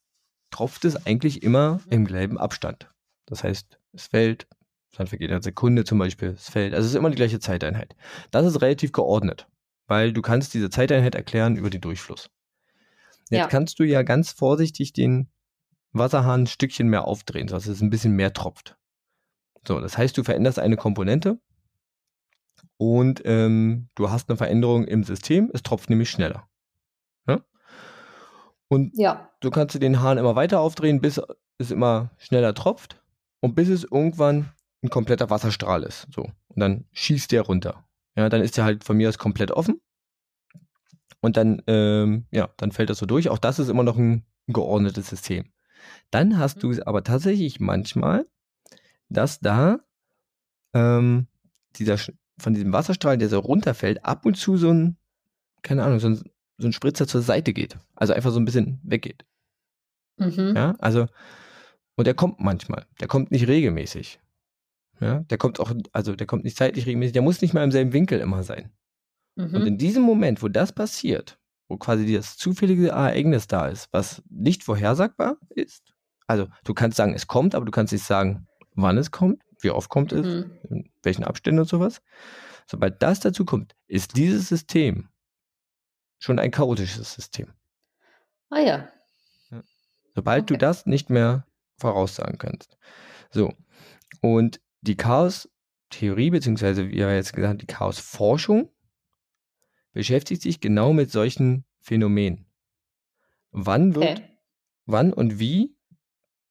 [SPEAKER 2] tropft es eigentlich immer im gelben Abstand. Das heißt, es fällt, dann vergeht eine Sekunde zum Beispiel, es fällt. Also es ist immer die gleiche Zeiteinheit. Das ist relativ geordnet, weil du kannst diese Zeiteinheit erklären über den Durchfluss. Jetzt ja. kannst du ja ganz vorsichtig den Wasserhahn ein Stückchen mehr aufdrehen, sodass es ein bisschen mehr tropft. So, das heißt, du veränderst eine Komponente und ähm, du hast eine Veränderung im System, es tropft nämlich schneller. Und ja. du kannst den Hahn immer weiter aufdrehen, bis es immer schneller tropft und bis es irgendwann ein kompletter Wasserstrahl ist. So. Und dann schießt der runter. Ja, dann ist der halt von mir aus komplett offen. Und dann, ähm, ja, dann fällt das so durch. Auch das ist immer noch ein geordnetes System. Dann hast mhm. du es aber tatsächlich manchmal, dass da ähm, dieser von diesem Wasserstrahl, der so runterfällt, ab und zu so ein, keine Ahnung, so ein, so ein Spritzer zur Seite geht. Also einfach so ein bisschen weggeht. Mhm. Ja, also, und der kommt manchmal. Der kommt nicht regelmäßig. Ja, der kommt auch, also der kommt nicht zeitlich regelmäßig, der muss nicht mal im selben Winkel immer sein. Mhm. Und in diesem Moment, wo das passiert, wo quasi das zufällige Ereignis da ist, was nicht vorhersagbar ist, also du kannst sagen, es kommt, aber du kannst nicht sagen, wann es kommt, wie oft kommt es, mhm. in welchen Abständen und sowas. Sobald das dazu kommt, ist dieses System schon ein chaotisches System.
[SPEAKER 1] Ah ja.
[SPEAKER 2] Sobald okay. du das nicht mehr voraussagen kannst. So. Und die Chaos-Theorie, beziehungsweise wie wir jetzt gesagt haben, die Chaos-Forschung, beschäftigt sich genau mit solchen Phänomenen. Wann wird, okay. wann und wie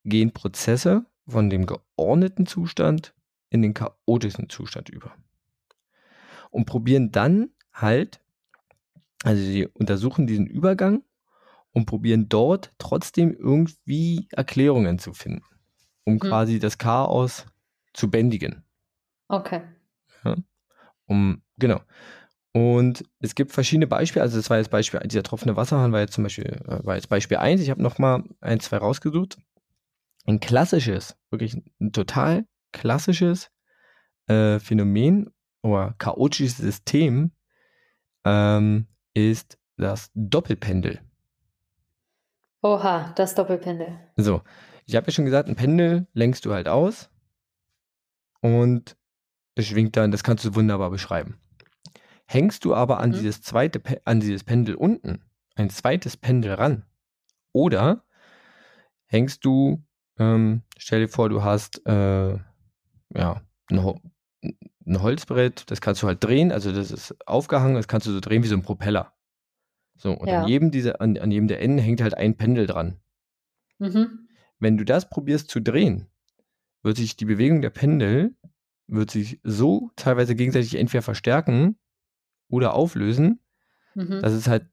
[SPEAKER 2] gehen Prozesse von dem geordneten Zustand in den chaotischen Zustand über. Und probieren dann halt, also sie untersuchen diesen Übergang und probieren dort trotzdem irgendwie Erklärungen zu finden, um hm. quasi das Chaos zu bändigen.
[SPEAKER 1] Okay.
[SPEAKER 2] Ja, um, genau. Und es gibt verschiedene Beispiele, also das war jetzt Beispiel, dieser tropfende Wasserhahn war jetzt zum Beispiel, äh, war jetzt Beispiel 1, ich habe nochmal ein, zwei rausgesucht ein klassisches, wirklich ein total klassisches äh, Phänomen oder chaotisches System ähm, ist das Doppelpendel.
[SPEAKER 1] Oha, das Doppelpendel.
[SPEAKER 2] So, ich habe ja schon gesagt, ein Pendel lenkst du halt aus und es schwingt dann, das kannst du wunderbar beschreiben. Hängst du aber an mhm. dieses zweite, an dieses Pendel unten ein zweites Pendel ran oder hängst du ähm, stell dir vor, du hast äh, ja, ein, ein, Holzbrett, das kannst du halt drehen, also das ist aufgehangen, das kannst du so drehen wie so ein Propeller. So, und ja. an jedem dieser, an, an jedem der Enden hängt halt ein Pendel dran. Mhm. Wenn du das probierst zu drehen, wird sich die Bewegung der Pendel wird sich so teilweise gegenseitig entweder verstärken oder auflösen, mhm. dass es halt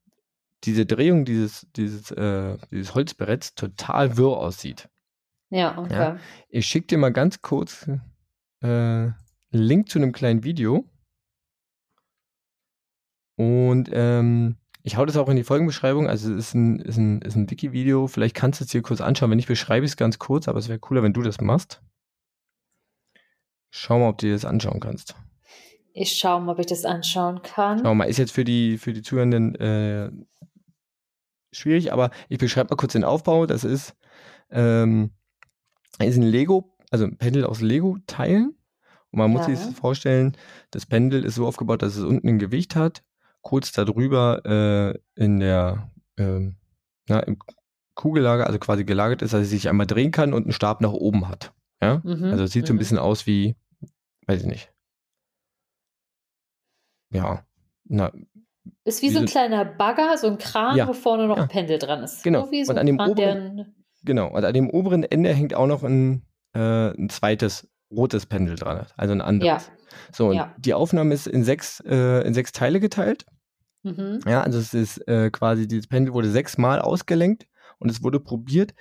[SPEAKER 2] diese Drehung dieses, dieses, äh, dieses Holzbretts total wirr aussieht.
[SPEAKER 1] Ja, okay. Ja.
[SPEAKER 2] Ich schicke dir mal ganz kurz äh, einen Link zu einem kleinen Video. Und ähm, ich hau das auch in die Folgenbeschreibung. Also es ist ein, ist ein, ist ein Wiki-Video. Vielleicht kannst du es dir kurz anschauen. Wenn ich beschreibe ich es ganz kurz, aber es wäre cooler, wenn du das machst. Schau mal, ob du dir das anschauen kannst.
[SPEAKER 1] Ich schau mal, ob ich das anschauen kann.
[SPEAKER 2] Schau mal, ist jetzt für die, für die Zuhörenden äh, schwierig, aber ich beschreibe mal kurz den Aufbau. Das ist, ähm, ist ein Lego, also ein Pendel aus Lego-Teilen. Und man muss ja. sich vorstellen, das Pendel ist so aufgebaut, dass es unten ein Gewicht hat, kurz darüber äh, in der äh, na, im Kugellager, also quasi gelagert ist, dass es sich einmal drehen kann und einen Stab nach oben hat. Ja? Mhm. Also es sieht mhm. so ein mhm. bisschen aus wie, weiß ich nicht. Ja,
[SPEAKER 1] na, ist wie, wie so ein kleiner Bagger, so ein Kran, ja, wo vorne noch ja. ein Pendel dran ist.
[SPEAKER 2] Genau.
[SPEAKER 1] So wie
[SPEAKER 2] so und an dem Kran, oberen, Genau, und an dem oberen Ende hängt auch noch ein, äh, ein zweites rotes Pendel dran, also ein anderes. Ja. So, und ja. die Aufnahme ist in sechs, äh, in sechs Teile geteilt. Mhm. Ja, also es ist äh, quasi, dieses Pendel wurde sechsmal ausgelenkt und es wurde probiert,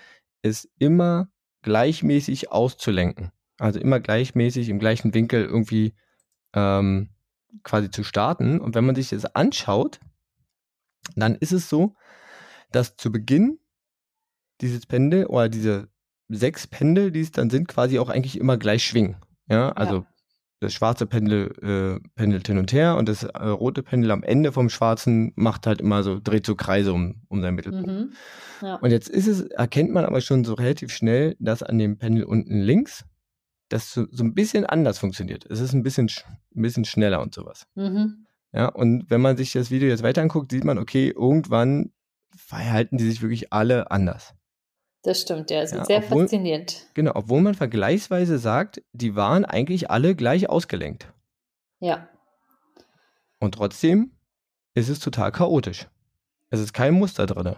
[SPEAKER 2] es immer gleichmäßig auszulenken. Also immer gleichmäßig im gleichen Winkel irgendwie ähm, quasi zu starten. Und wenn man sich das anschaut, dann ist es so, dass zu Beginn dieses Pendel oder diese sechs Pendel, die es dann sind, quasi auch eigentlich immer gleich schwingen. Ja, also ja. das schwarze Pendel äh, pendelt hin und her und das äh, rote Pendel am Ende vom schwarzen macht halt immer so, dreht so Kreise um, um seinen Mittelpunkt.
[SPEAKER 1] Mhm. Ja.
[SPEAKER 2] Und jetzt ist es, erkennt man aber schon so relativ schnell, dass an dem Pendel unten links das so, so ein bisschen anders funktioniert. Es ist ein bisschen, sch- ein bisschen schneller und sowas.
[SPEAKER 1] Mhm.
[SPEAKER 2] Ja, und wenn man sich das Video jetzt weiter anguckt, sieht man, okay, irgendwann verhalten die sich wirklich alle anders.
[SPEAKER 1] Das stimmt, ja. Also
[SPEAKER 2] Ja,
[SPEAKER 1] sehr
[SPEAKER 2] obwohl-
[SPEAKER 1] faszinierend.
[SPEAKER 2] Genau, obwohl man vergleichsweise sagt, die waren eigentlich alle gleich ausgelenkt.
[SPEAKER 1] Ja.
[SPEAKER 2] Und trotzdem ist es total chaotisch. Es ist kein Muster drin.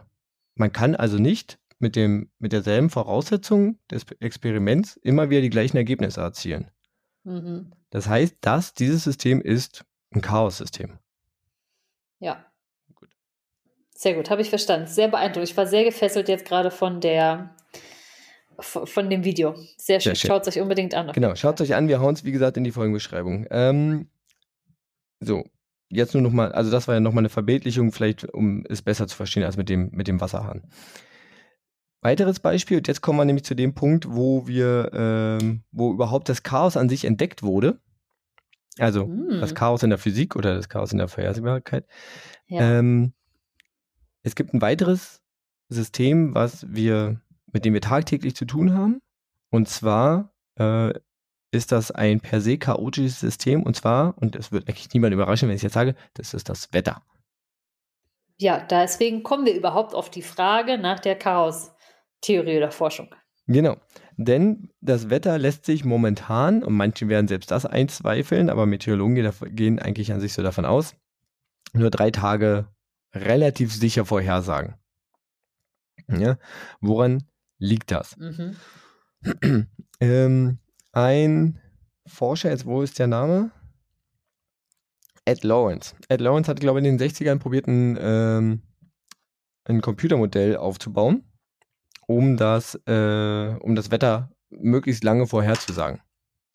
[SPEAKER 2] Man kann also nicht mit, dem, mit derselben Voraussetzung des Experiments immer wieder die gleichen Ergebnisse erzielen.
[SPEAKER 1] Mhm.
[SPEAKER 2] Das heißt, dass dieses System ist ein Chaos-System.
[SPEAKER 1] Ja. Sehr gut, habe ich verstanden. Sehr beeindruckend. Ich war sehr gefesselt jetzt gerade von der von dem Video. Sehr schön.
[SPEAKER 2] Schön.
[SPEAKER 1] Schaut es euch unbedingt an.
[SPEAKER 2] Genau, schaut
[SPEAKER 1] Fall.
[SPEAKER 2] euch an, wir hauen es wie gesagt in die Folgenbeschreibung. Ähm, so, jetzt nur nochmal, also das war ja nochmal eine Verbildlichung, vielleicht um es besser zu verstehen als mit dem, mit dem Wasserhahn. Weiteres Beispiel, und jetzt kommen wir nämlich zu dem Punkt, wo wir, ähm, wo überhaupt das Chaos an sich entdeckt wurde. Also
[SPEAKER 1] Hm.
[SPEAKER 2] das Chaos in der Physik oder das Chaos in der Vorhersehbarkeit.
[SPEAKER 1] Ja.
[SPEAKER 2] Ähm, es gibt ein weiteres System, was wir, mit dem wir tagtäglich zu tun haben. Und zwar äh, ist das ein per se chaotisches System. Und zwar, und das wird eigentlich niemand überraschen, wenn ich jetzt sage, das ist das Wetter.
[SPEAKER 1] ja, deswegen kommen wir überhaupt auf die Frage nach der Chaos-Theorie oder Forschung.
[SPEAKER 2] Genau. Denn das Wetter lässt sich momentan, und manche werden selbst das einzweifeln, aber Meteorologen gehen eigentlich an sich so davon aus, nur drei Tage relativ sicher vorhersagen. Ja, woran liegt das?
[SPEAKER 1] Mhm.
[SPEAKER 2] ähm, ein Forscher, jetzt wo ist der Name? Ed Lawrence. Ed Lawrence hat, glaube ich, in den 60ern probiert, ein, ähm, ein Computermodell aufzubauen, um das, äh, um das Wetter möglichst lange vorherzusagen.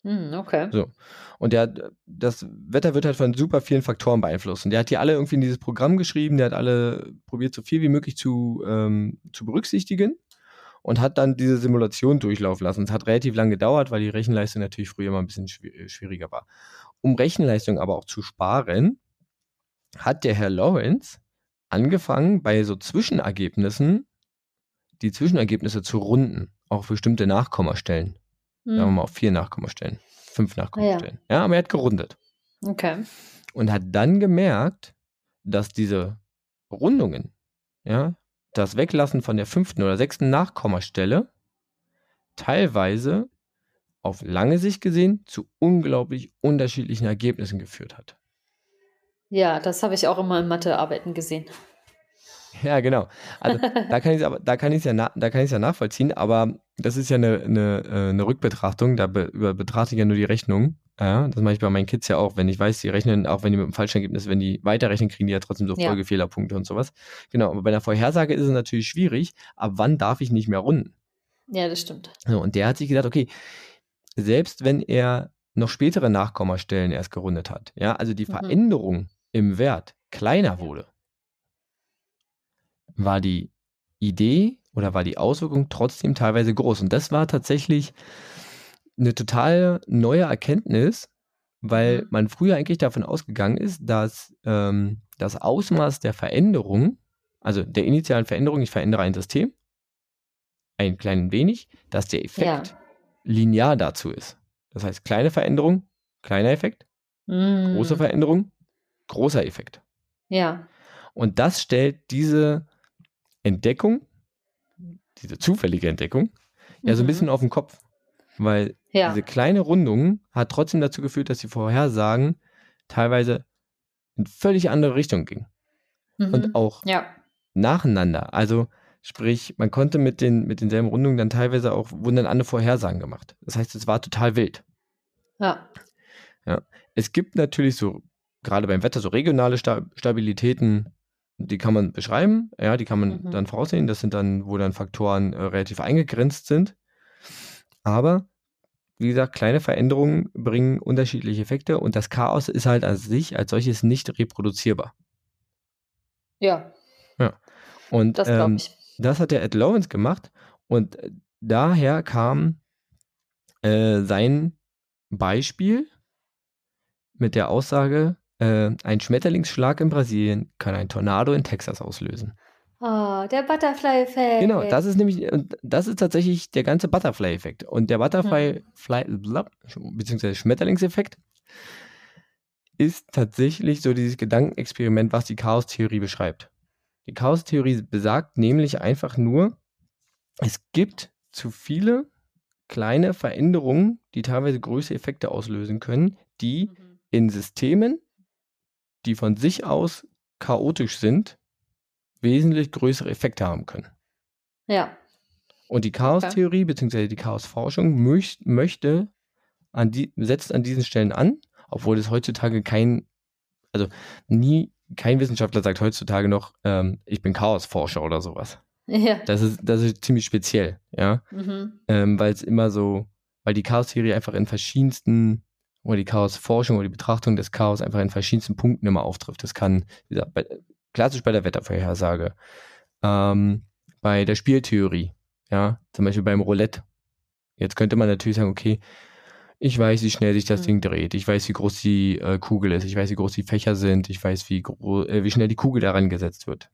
[SPEAKER 1] Hm, okay.
[SPEAKER 2] So. Und der, das Wetter wird halt von super vielen Faktoren beeinflusst. Und der hat die alle irgendwie in dieses Programm geschrieben, der hat alle probiert, so viel wie möglich zu, ähm, zu berücksichtigen und hat dann diese Simulation durchlaufen lassen. Es hat relativ lang gedauert, weil die Rechenleistung natürlich früher immer ein bisschen schwi- schwieriger war. Um Rechenleistung aber auch zu sparen, hat der Herr Lawrence angefangen, bei so Zwischenergebnissen die Zwischenergebnisse zu runden, auch bestimmte Nachkommastellen sagen wir
[SPEAKER 1] Hm,
[SPEAKER 2] mal auf vier Nachkommastellen, fünf
[SPEAKER 1] Ah
[SPEAKER 2] Nachkommastellen. ja. aber er hat gerundet
[SPEAKER 1] Okay.
[SPEAKER 2] und hat dann gemerkt, dass diese Rundungen, ja, das Weglassen von der fünften oder sechsten Nachkommastelle teilweise auf lange Sicht gesehen zu unglaublich unterschiedlichen Ergebnissen geführt hat.
[SPEAKER 1] Ja, das habe ich auch immer in Mathearbeiten gesehen.
[SPEAKER 2] Ja, genau. Also da kann ich es da kann ich ja, da kann ich ja nachvollziehen, aber das ist ja eine, eine, äh, eine Rückbetrachtung, da be, betrachte ich ja nur die Rechnung. Ja, das mache ich bei meinen Kids ja auch, wenn ich weiß, die rechnen, auch wenn die mit dem falschen Ergebnis, wenn die weiterrechnen, kriegen die ja trotzdem so
[SPEAKER 1] Ja.
[SPEAKER 2] Folgefehlerpunkte und sowas. Genau, aber bei einer Vorhersage ist es natürlich schwierig, ab wann darf ich nicht mehr runden?
[SPEAKER 1] Ja, das stimmt.
[SPEAKER 2] So, und der hat sich gedacht, okay, selbst wenn er noch spätere Nachkommastellen erst gerundet hat, ja, also die
[SPEAKER 1] Mhm.
[SPEAKER 2] Veränderung im Wert kleiner wurde, war die Idee oder war die Auswirkung trotzdem teilweise groß. Und das war tatsächlich eine total neue Erkenntnis, weil
[SPEAKER 1] Mhm.
[SPEAKER 2] man früher eigentlich davon ausgegangen ist, dass ähm, das Ausmaß der Veränderung, also der initialen Veränderung, ich verändere ein System, ein klein wenig, dass der Effekt
[SPEAKER 1] Ja.
[SPEAKER 2] linear dazu ist. Das heißt, kleine Veränderung, kleiner Effekt,
[SPEAKER 1] Hm,
[SPEAKER 2] große Veränderung, großer Effekt.
[SPEAKER 1] Ja.
[SPEAKER 2] Und das stellt diese Entdeckung, diese zufällige Entdeckung, ja so ein
[SPEAKER 1] Mhm.
[SPEAKER 2] bisschen auf den Kopf. Weil
[SPEAKER 1] Ja.
[SPEAKER 2] diese kleine Rundung hat trotzdem dazu geführt, dass die Vorhersagen teilweise in völlig andere Richtung gingen.
[SPEAKER 1] Mhm.
[SPEAKER 2] Und auch
[SPEAKER 1] Ja.
[SPEAKER 2] nacheinander. Also sprich, man konnte mit, den, mit denselben Rundungen dann teilweise auch, wurden dann andere Vorhersagen gemacht. Das heißt, es war total wild.
[SPEAKER 1] Ja.
[SPEAKER 2] Es gibt natürlich so, gerade beim Wetter, so regionale Sta Stabilitäten, die kann man beschreiben, ja, die kann man
[SPEAKER 1] Mhm.
[SPEAKER 2] dann voraussehen. Das sind dann, wo dann Faktoren äh, relativ eingegrenzt sind. Aber, wie gesagt, kleine Veränderungen bringen unterschiedliche Effekte und das Chaos ist halt an sich als solches nicht reproduzierbar.
[SPEAKER 1] Ja.
[SPEAKER 2] Und
[SPEAKER 1] Das
[SPEAKER 2] ähm, das hat der Ed Lawrence gemacht und äh, daher kam äh, sein Beispiel, mit der Aussage, äh, ein Schmetterlingsschlag in Brasilien kann ein Tornado in Texas auslösen.
[SPEAKER 1] Oh, der Butterfly-Effekt.
[SPEAKER 2] Genau, das ist nämlich, das ist tatsächlich der ganze Butterfly-Effekt. Und der Butterfly, Fly, blab, beziehungsweise Schmetterlingseffekt, ist tatsächlich so dieses Gedankenexperiment, was die Chaos-Theorie beschreibt. Die Chaos-Theorie besagt nämlich einfach nur, es gibt zu viele kleine Veränderungen, die teilweise größere Effekte auslösen können, die
[SPEAKER 1] Mhm.
[SPEAKER 2] in Systemen, die von sich aus chaotisch sind, wesentlich größere Effekte haben können.
[SPEAKER 1] Ja.
[SPEAKER 2] Und die Chaos-Theorie bzw. die Chaos-Forschung möch, möchte an die, setzt an diesen Stellen an, obwohl es heutzutage kein, also nie, kein Wissenschaftler sagt heutzutage noch, ähm, ich bin Chaosforscher oder sowas.
[SPEAKER 1] Ja.
[SPEAKER 2] Das ist, das ist ziemlich speziell, ja.
[SPEAKER 1] Mhm.
[SPEAKER 2] Ähm, weil es immer so, weil die Chaos-Theorie einfach in verschiedensten, oder die Chaos-Forschung oder die Betrachtung des Chaos einfach in verschiedensten Punkten immer auftrifft. Das kann, wie gesagt, bei, klassisch bei der Wettervorhersage, ähm, bei der Spieltheorie, ja, zum Beispiel beim Roulette. Jetzt könnte man natürlich sagen, okay, ich weiß, wie schnell sich das
[SPEAKER 1] Hm.
[SPEAKER 2] Ding dreht, ich weiß, wie groß die äh, Kugel ist, ich weiß, wie groß die Fächer sind, ich weiß, wie, äh, wie schnell die Kugel daran gesetzt wird.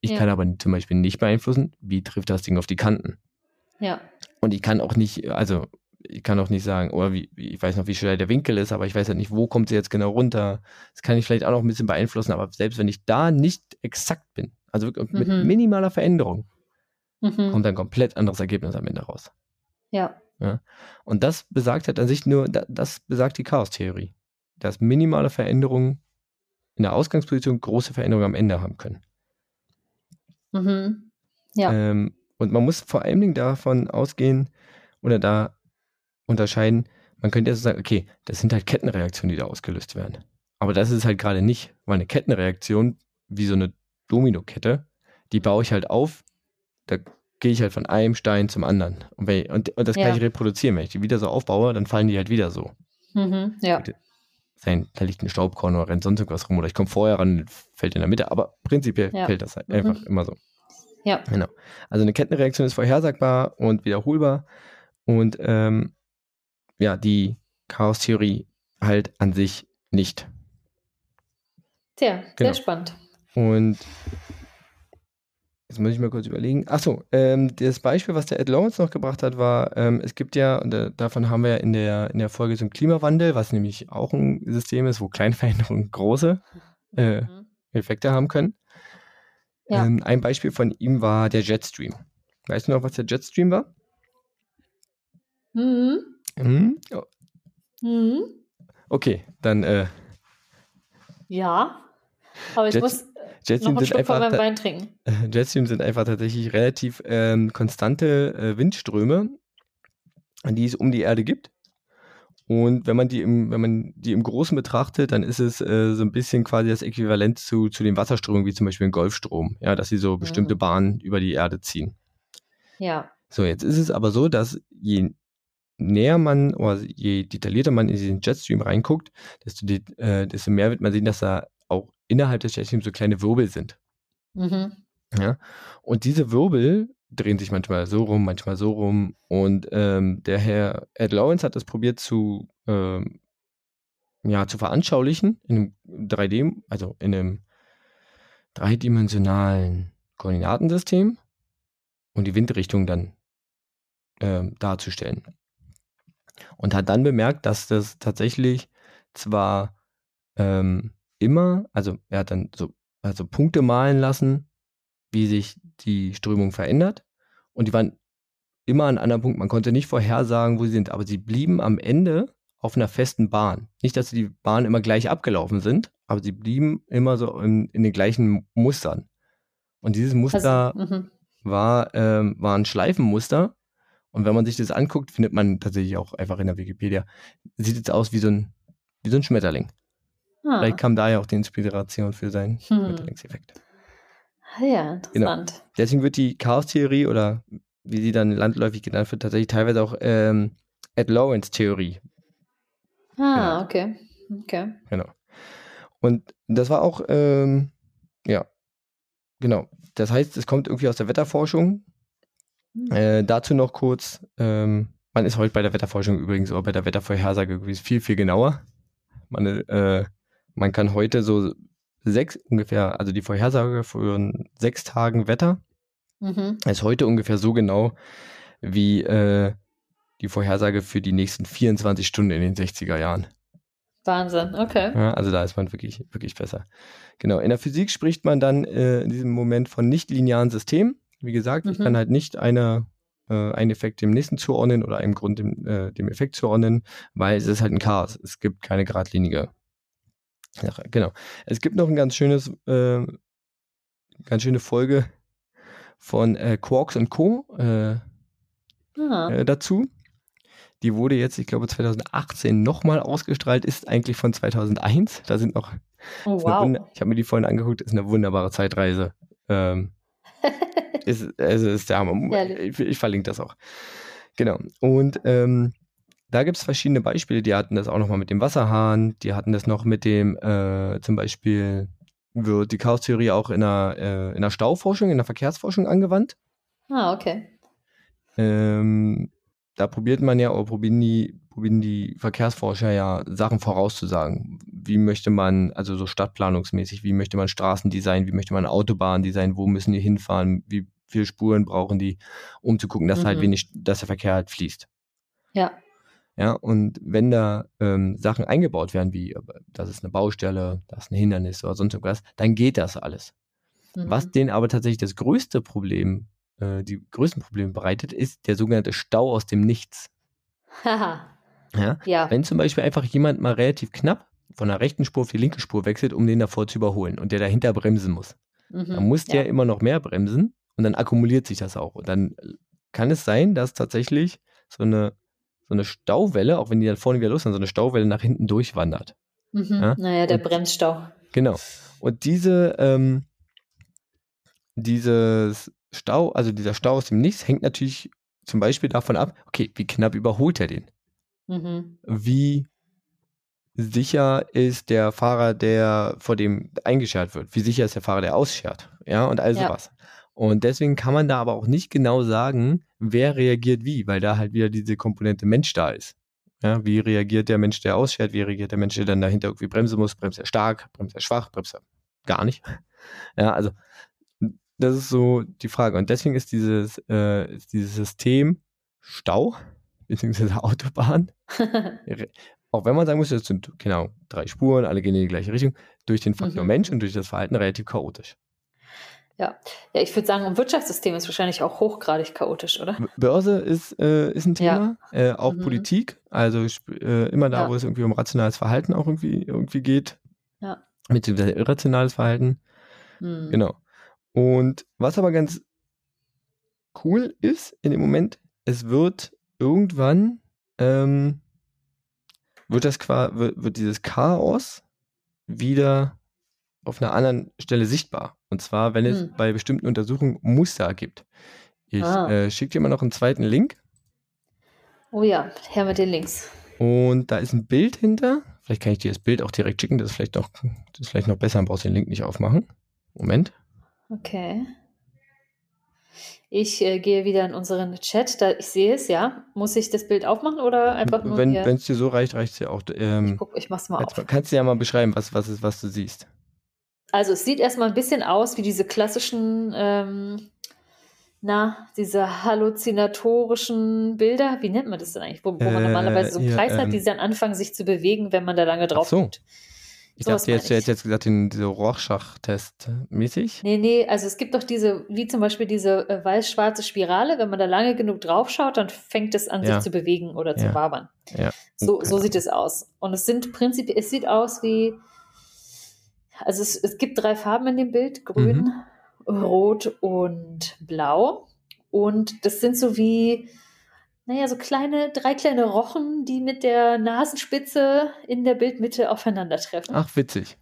[SPEAKER 2] Ich
[SPEAKER 1] Ja.
[SPEAKER 2] kann aber zum Beispiel nicht beeinflussen, wie trifft das Ding auf die Kanten.
[SPEAKER 1] Ja.
[SPEAKER 2] Und ich kann auch nicht, also ich kann auch nicht sagen, oder wie, ich weiß noch, wie schnell der Winkel ist, aber ich weiß halt nicht, wo kommt sie jetzt genau runter. Das kann ich vielleicht auch noch ein bisschen beeinflussen, aber selbst wenn ich da nicht exakt bin, also wirklich mit
[SPEAKER 1] Mhm.
[SPEAKER 2] minimaler Veränderung,
[SPEAKER 1] Mhm.
[SPEAKER 2] kommt ein komplett anderes Ergebnis am Ende raus.
[SPEAKER 1] Ja.
[SPEAKER 2] Und das besagt halt an sich nur, da- das besagt die Chaos-Theorie, dass minimale Veränderungen in der Ausgangsposition große Veränderungen am Ende haben können.
[SPEAKER 1] Mhm. Ja.
[SPEAKER 2] Ähm, und man muss vor allen Dingen davon ausgehen oder da unterscheiden, man könnte jetzt sagen, okay, das sind halt Kettenreaktionen, die da ausgelöst werden. Aber das ist halt gerade nicht, weil eine Kettenreaktion, wie so eine Dominokette, die baue ich halt auf, da gehe ich halt von einem Stein zum anderen. Und, wenn, und, und das kann
[SPEAKER 1] Ja.
[SPEAKER 2] ich reproduzieren. Wenn ich die wieder so aufbaue, dann fallen die halt wieder so.
[SPEAKER 1] Mhm. Ja.
[SPEAKER 2] Sein, da liegt ein Staubkorn oder rennt sonst irgendwas rum oder ich komme vorher ran, fällt in der Mitte, aber prinzipiell
[SPEAKER 1] Ja.
[SPEAKER 2] fällt das halt
[SPEAKER 1] Mhm.
[SPEAKER 2] einfach immer so.
[SPEAKER 1] Ja.
[SPEAKER 2] Genau. Also eine Kettenreaktion ist vorhersagbar und wiederholbar und ähm, ja, die Chaos-Theorie halt an sich nicht.
[SPEAKER 1] Tja,
[SPEAKER 2] Genau.
[SPEAKER 1] sehr spannend.
[SPEAKER 2] Und jetzt muss ich mal kurz überlegen. Achso, ähm, das Beispiel, was der Ed Lawrence noch gebracht hat, war, ähm, es gibt ja, und äh, davon haben wir ja in der, in der Folge zum Klimawandel, was nämlich auch ein System ist, wo kleine Veränderungen große äh,
[SPEAKER 1] Mhm.
[SPEAKER 2] Effekte haben können.
[SPEAKER 1] Ja.
[SPEAKER 2] Ähm, ein Beispiel von ihm war der Jetstream. Weißt du noch, was der Jetstream war?
[SPEAKER 1] Mhm.
[SPEAKER 2] Mhm. Oh,
[SPEAKER 1] Mhm.
[SPEAKER 2] Okay, dann äh,
[SPEAKER 1] Ja. Aber ich
[SPEAKER 2] Jets-
[SPEAKER 1] muss äh, noch
[SPEAKER 2] Jetstream
[SPEAKER 1] einen
[SPEAKER 2] sind
[SPEAKER 1] Schluck von
[SPEAKER 2] einfach,
[SPEAKER 1] meinem Wein trinken.
[SPEAKER 2] Jetstream sind einfach tatsächlich relativ ähm, konstante äh, Windströme, die es um die Erde gibt. Und wenn man die im, wenn man die im Großen betrachtet, dann ist es äh, so ein bisschen quasi das Äquivalent zu, zu den Wasserströmungen, wie zum Beispiel ein Golfstrom, ja, dass sie so bestimmte
[SPEAKER 1] Mhm.
[SPEAKER 2] Bahnen über die Erde ziehen.
[SPEAKER 1] Ja.
[SPEAKER 2] So, jetzt ist es aber so, dass je näher man oder je detaillierter man in diesen Jetstream reinguckt, desto, de äh, desto mehr wird man sehen, dass da auch innerhalb des Jetstreams so kleine Wirbel sind.
[SPEAKER 1] Mhm.
[SPEAKER 2] Ja? Und diese Wirbel drehen sich manchmal so rum, manchmal so rum. Und ähm, der Herr Ed Lawrence hat das probiert zu, ähm, ja, zu veranschaulichen in einem 3D, also in einem dreidimensionalen Koordinatensystem und die Windrichtung dann ähm, darzustellen. Und hat dann bemerkt, dass das tatsächlich zwar ähm, immer, also er hat dann so also Punkte malen lassen, wie sich die Strömung verändert. Und die waren immer an einem anderen Punkt. Man konnte nicht vorhersagen, wo sie sind, aber sie blieben am Ende auf einer festen Bahn. Nicht, dass die Bahnen immer gleich abgelaufen sind, aber sie blieben immer so in, in den gleichen Mustern. Und dieses Muster
[SPEAKER 1] Also,
[SPEAKER 2] war, ähm, war ein Schleifenmuster. Und wenn man sich das anguckt, findet man tatsächlich auch einfach in der Wikipedia, sieht jetzt aus wie so ein, wie so ein Schmetterling.
[SPEAKER 1] ah.
[SPEAKER 2] Vielleicht kam da ja auch die Inspiration für seinen
[SPEAKER 1] Hm.
[SPEAKER 2] Schmetterlingseffekt.
[SPEAKER 1] Ah ja, interessant.
[SPEAKER 2] Deswegen wird die Chaos-Theorie oder wie sie dann landläufig genannt wird, tatsächlich teilweise auch ähm, Ed Lawrence-Theorie.
[SPEAKER 1] Ah, okay. Okay.
[SPEAKER 2] Genau. Und das war auch, ähm, ja, genau. Das heißt, es kommt irgendwie aus der Wetterforschung.
[SPEAKER 1] Hm.
[SPEAKER 2] Äh, dazu noch kurz, ähm, man ist heute bei der Wetterforschung übrigens oder bei der Wettervorhersage viel, viel genauer. Man, äh, man kann heute so sechs ungefähr, also die Vorhersage für sechs Tagen Wetter
[SPEAKER 1] Mhm.
[SPEAKER 2] ist heute ungefähr so genau wie äh, die Vorhersage für die nächsten 24 Stunden in den 60er Jahren.
[SPEAKER 1] Wahnsinn, okay.
[SPEAKER 2] Ja, also da ist man wirklich, wirklich besser. Genau. In der Physik spricht man dann äh, in diesem Moment von nicht-linearen Systemen. Wie gesagt, ich
[SPEAKER 1] Mhm.
[SPEAKER 2] kann halt nicht eine, äh, einen Effekt dem nächsten zuordnen oder einem Grund dem, äh, dem Effekt zuordnen, weil es ist halt ein Chaos. Es gibt keine geradlinige Sache. Genau. Es gibt noch ein ganz schönes, äh, ganz schöne Folge von äh, Quarks und Co. Äh,
[SPEAKER 1] Ah,
[SPEAKER 2] äh, dazu. Die wurde jetzt, ich glaube, 2018 nochmal ausgestrahlt, ist eigentlich von 2001. Da sind noch,
[SPEAKER 1] oh, wow.
[SPEAKER 2] Ich habe mir die vorhin angeguckt, ist eine wunderbare Zeitreise. Ähm, ist, also ist der Hammer. Ich, ich verlinke das auch. Genau. Und ähm, da gibt es verschiedene Beispiele. Die hatten das auch nochmal mit dem Wasserhahn, die hatten das noch mit dem, äh, zum Beispiel wird die Chaostheorie auch in der, äh, in der Stauforschung, in der Verkehrsforschung angewandt.
[SPEAKER 1] ah, okay.
[SPEAKER 2] Ähm, da probiert man ja, oder probieren die, probieren die Verkehrsforscher ja Sachen vorauszusagen. Wie möchte man, also so stadtplanungsmäßig, wie möchte man Straßen designen, wie möchte man Autobahnen designen, wo müssen die hinfahren, wie viele Spuren brauchen die, um zu gucken, dass halt
[SPEAKER 1] Mhm.
[SPEAKER 2] wenig, dass der Verkehr halt fließt.
[SPEAKER 1] Ja.
[SPEAKER 2] Ja, und wenn da ähm, Sachen eingebaut werden, wie äh, das ist eine Baustelle, das ist ein Hindernis oder sonst irgendwas, dann geht das alles.
[SPEAKER 1] Mhm.
[SPEAKER 2] Was denen aber tatsächlich das größte Problem, äh, die größten Probleme bereitet, ist der sogenannte Stau aus dem Nichts.
[SPEAKER 1] Haha.
[SPEAKER 2] Ja?
[SPEAKER 1] Ja.
[SPEAKER 2] Wenn zum Beispiel einfach jemand mal relativ knapp von der rechten Spur auf die linke Spur wechselt, um den davor zu überholen und der dahinter bremsen muss,
[SPEAKER 1] Mhm.
[SPEAKER 2] dann muss der
[SPEAKER 1] ja.
[SPEAKER 2] immer noch mehr bremsen und dann akkumuliert sich das auch. Und dann kann es sein, dass tatsächlich so eine, so eine Stauwelle, auch wenn die dann vorne wieder los sind, so eine Stauwelle nach hinten durchwandert.
[SPEAKER 1] Mhm.
[SPEAKER 2] Ja?
[SPEAKER 1] Naja, der
[SPEAKER 2] Und-
[SPEAKER 1] Bremsstau.
[SPEAKER 2] Genau. Und diese, ähm, dieses Stau, also dieser Stau aus dem Nichts, hängt natürlich zum Beispiel davon ab, okay, wie knapp überholt er den?
[SPEAKER 1] Mhm.
[SPEAKER 2] Wie sicher ist der Fahrer, der vor dem eingeschert wird? Wie sicher ist der Fahrer, der ausschert? Ja, und all
[SPEAKER 1] Ja.
[SPEAKER 2] Und deswegen kann man da aber auch nicht genau sagen, wer reagiert wie, weil da halt wieder diese Komponente Mensch da ist. Ja, wie reagiert der Mensch, der ausschert? Wie reagiert der Mensch, der dann dahinter irgendwie bremsen muss? Bremst er stark? Bremst er schwach? Bremst er gar nicht? Ja, also das ist so die Frage. Und deswegen ist dieses, äh, ist dieses System Stau beziehungsweise Autobahn auch wenn man sagen muss, das sind genau drei Spuren, alle gehen in die gleiche Richtung, durch den Faktor
[SPEAKER 1] Mhm.
[SPEAKER 2] Mensch und durch das Verhalten relativ chaotisch.
[SPEAKER 1] Ja, ich würde sagen, ein Wirtschaftssystem ist wahrscheinlich auch hochgradig chaotisch, oder?
[SPEAKER 2] Börse ist, äh, ist ein Thema, äh, auch
[SPEAKER 1] Mhm.
[SPEAKER 2] Politik, also äh, immer da,
[SPEAKER 1] Ja.
[SPEAKER 2] wo es irgendwie um rationales Verhalten auch irgendwie, irgendwie geht,
[SPEAKER 1] Ja.
[SPEAKER 2] beziehungsweise irrationales Verhalten,
[SPEAKER 1] Hm.
[SPEAKER 2] genau. Und was aber ganz cool ist in dem Moment, es wird irgendwann, ähm, wird das wird, wird dieses Chaos wieder auf einer anderen Stelle sichtbar. Und zwar, wenn es
[SPEAKER 1] Hm.
[SPEAKER 2] bei bestimmten Untersuchungen Muster gibt. Ich
[SPEAKER 1] Ah.
[SPEAKER 2] äh, schicke dir mal noch einen zweiten Link
[SPEAKER 1] Oh ja, her mit den Links.
[SPEAKER 2] und da ist ein Bild hinter. Vielleicht kann ich dir das Bild auch direkt schicken, das ist vielleicht noch, das ist vielleicht noch besser, dann brauchst du den Link nicht aufmachen. Moment.
[SPEAKER 1] Okay. Ich äh, gehe wieder in unseren Chat. Da, ich sehe es, ja. Muss ich das Bild aufmachen oder einfach nur
[SPEAKER 2] Wenn es dir so reicht, reicht es dir auch.
[SPEAKER 1] ich
[SPEAKER 2] Ähm,
[SPEAKER 1] guck, ich mach's mal
[SPEAKER 2] kannst,
[SPEAKER 1] auf.
[SPEAKER 2] kannst du ja mal beschreiben, was, was, ist, was du siehst.
[SPEAKER 1] Also es sieht erstmal ein bisschen aus wie diese klassischen, ähm, na, diese halluzinatorischen Bilder. Wie nennt man das denn eigentlich? Wo, wo man
[SPEAKER 2] Äh,
[SPEAKER 1] normalerweise so einen
[SPEAKER 2] ja,
[SPEAKER 1] Kreis
[SPEAKER 2] ähm,
[SPEAKER 1] hat, die dann anfangen, sich zu bewegen, wenn man da lange drauf
[SPEAKER 2] so.
[SPEAKER 1] guckt.
[SPEAKER 2] Ich
[SPEAKER 1] Sowas
[SPEAKER 2] dachte jetzt, hättest jetzt gesagt, den, diese Rorschach-Test mäßig.
[SPEAKER 1] Nee, nee, also es gibt doch diese, wie zum Beispiel diese äh, weiß-schwarze Spirale, wenn man da lange genug drauf schaut, dann fängt es an,
[SPEAKER 2] Ja.
[SPEAKER 1] sich zu bewegen oder zu
[SPEAKER 2] Ja.
[SPEAKER 1] wabern.
[SPEAKER 2] Ja.
[SPEAKER 1] So,
[SPEAKER 2] Okay.
[SPEAKER 1] so sieht es aus. Und es sind prinzipiell, es sieht aus wie, also es, es gibt drei Farben in dem Bild, grün,
[SPEAKER 2] Mhm.
[SPEAKER 1] rot und blau. Und das sind so wie, naja, so kleine, drei kleine Rochen, die mit der Nasenspitze in der Bildmitte aufeinandertreffen.
[SPEAKER 2] Ach, witzig.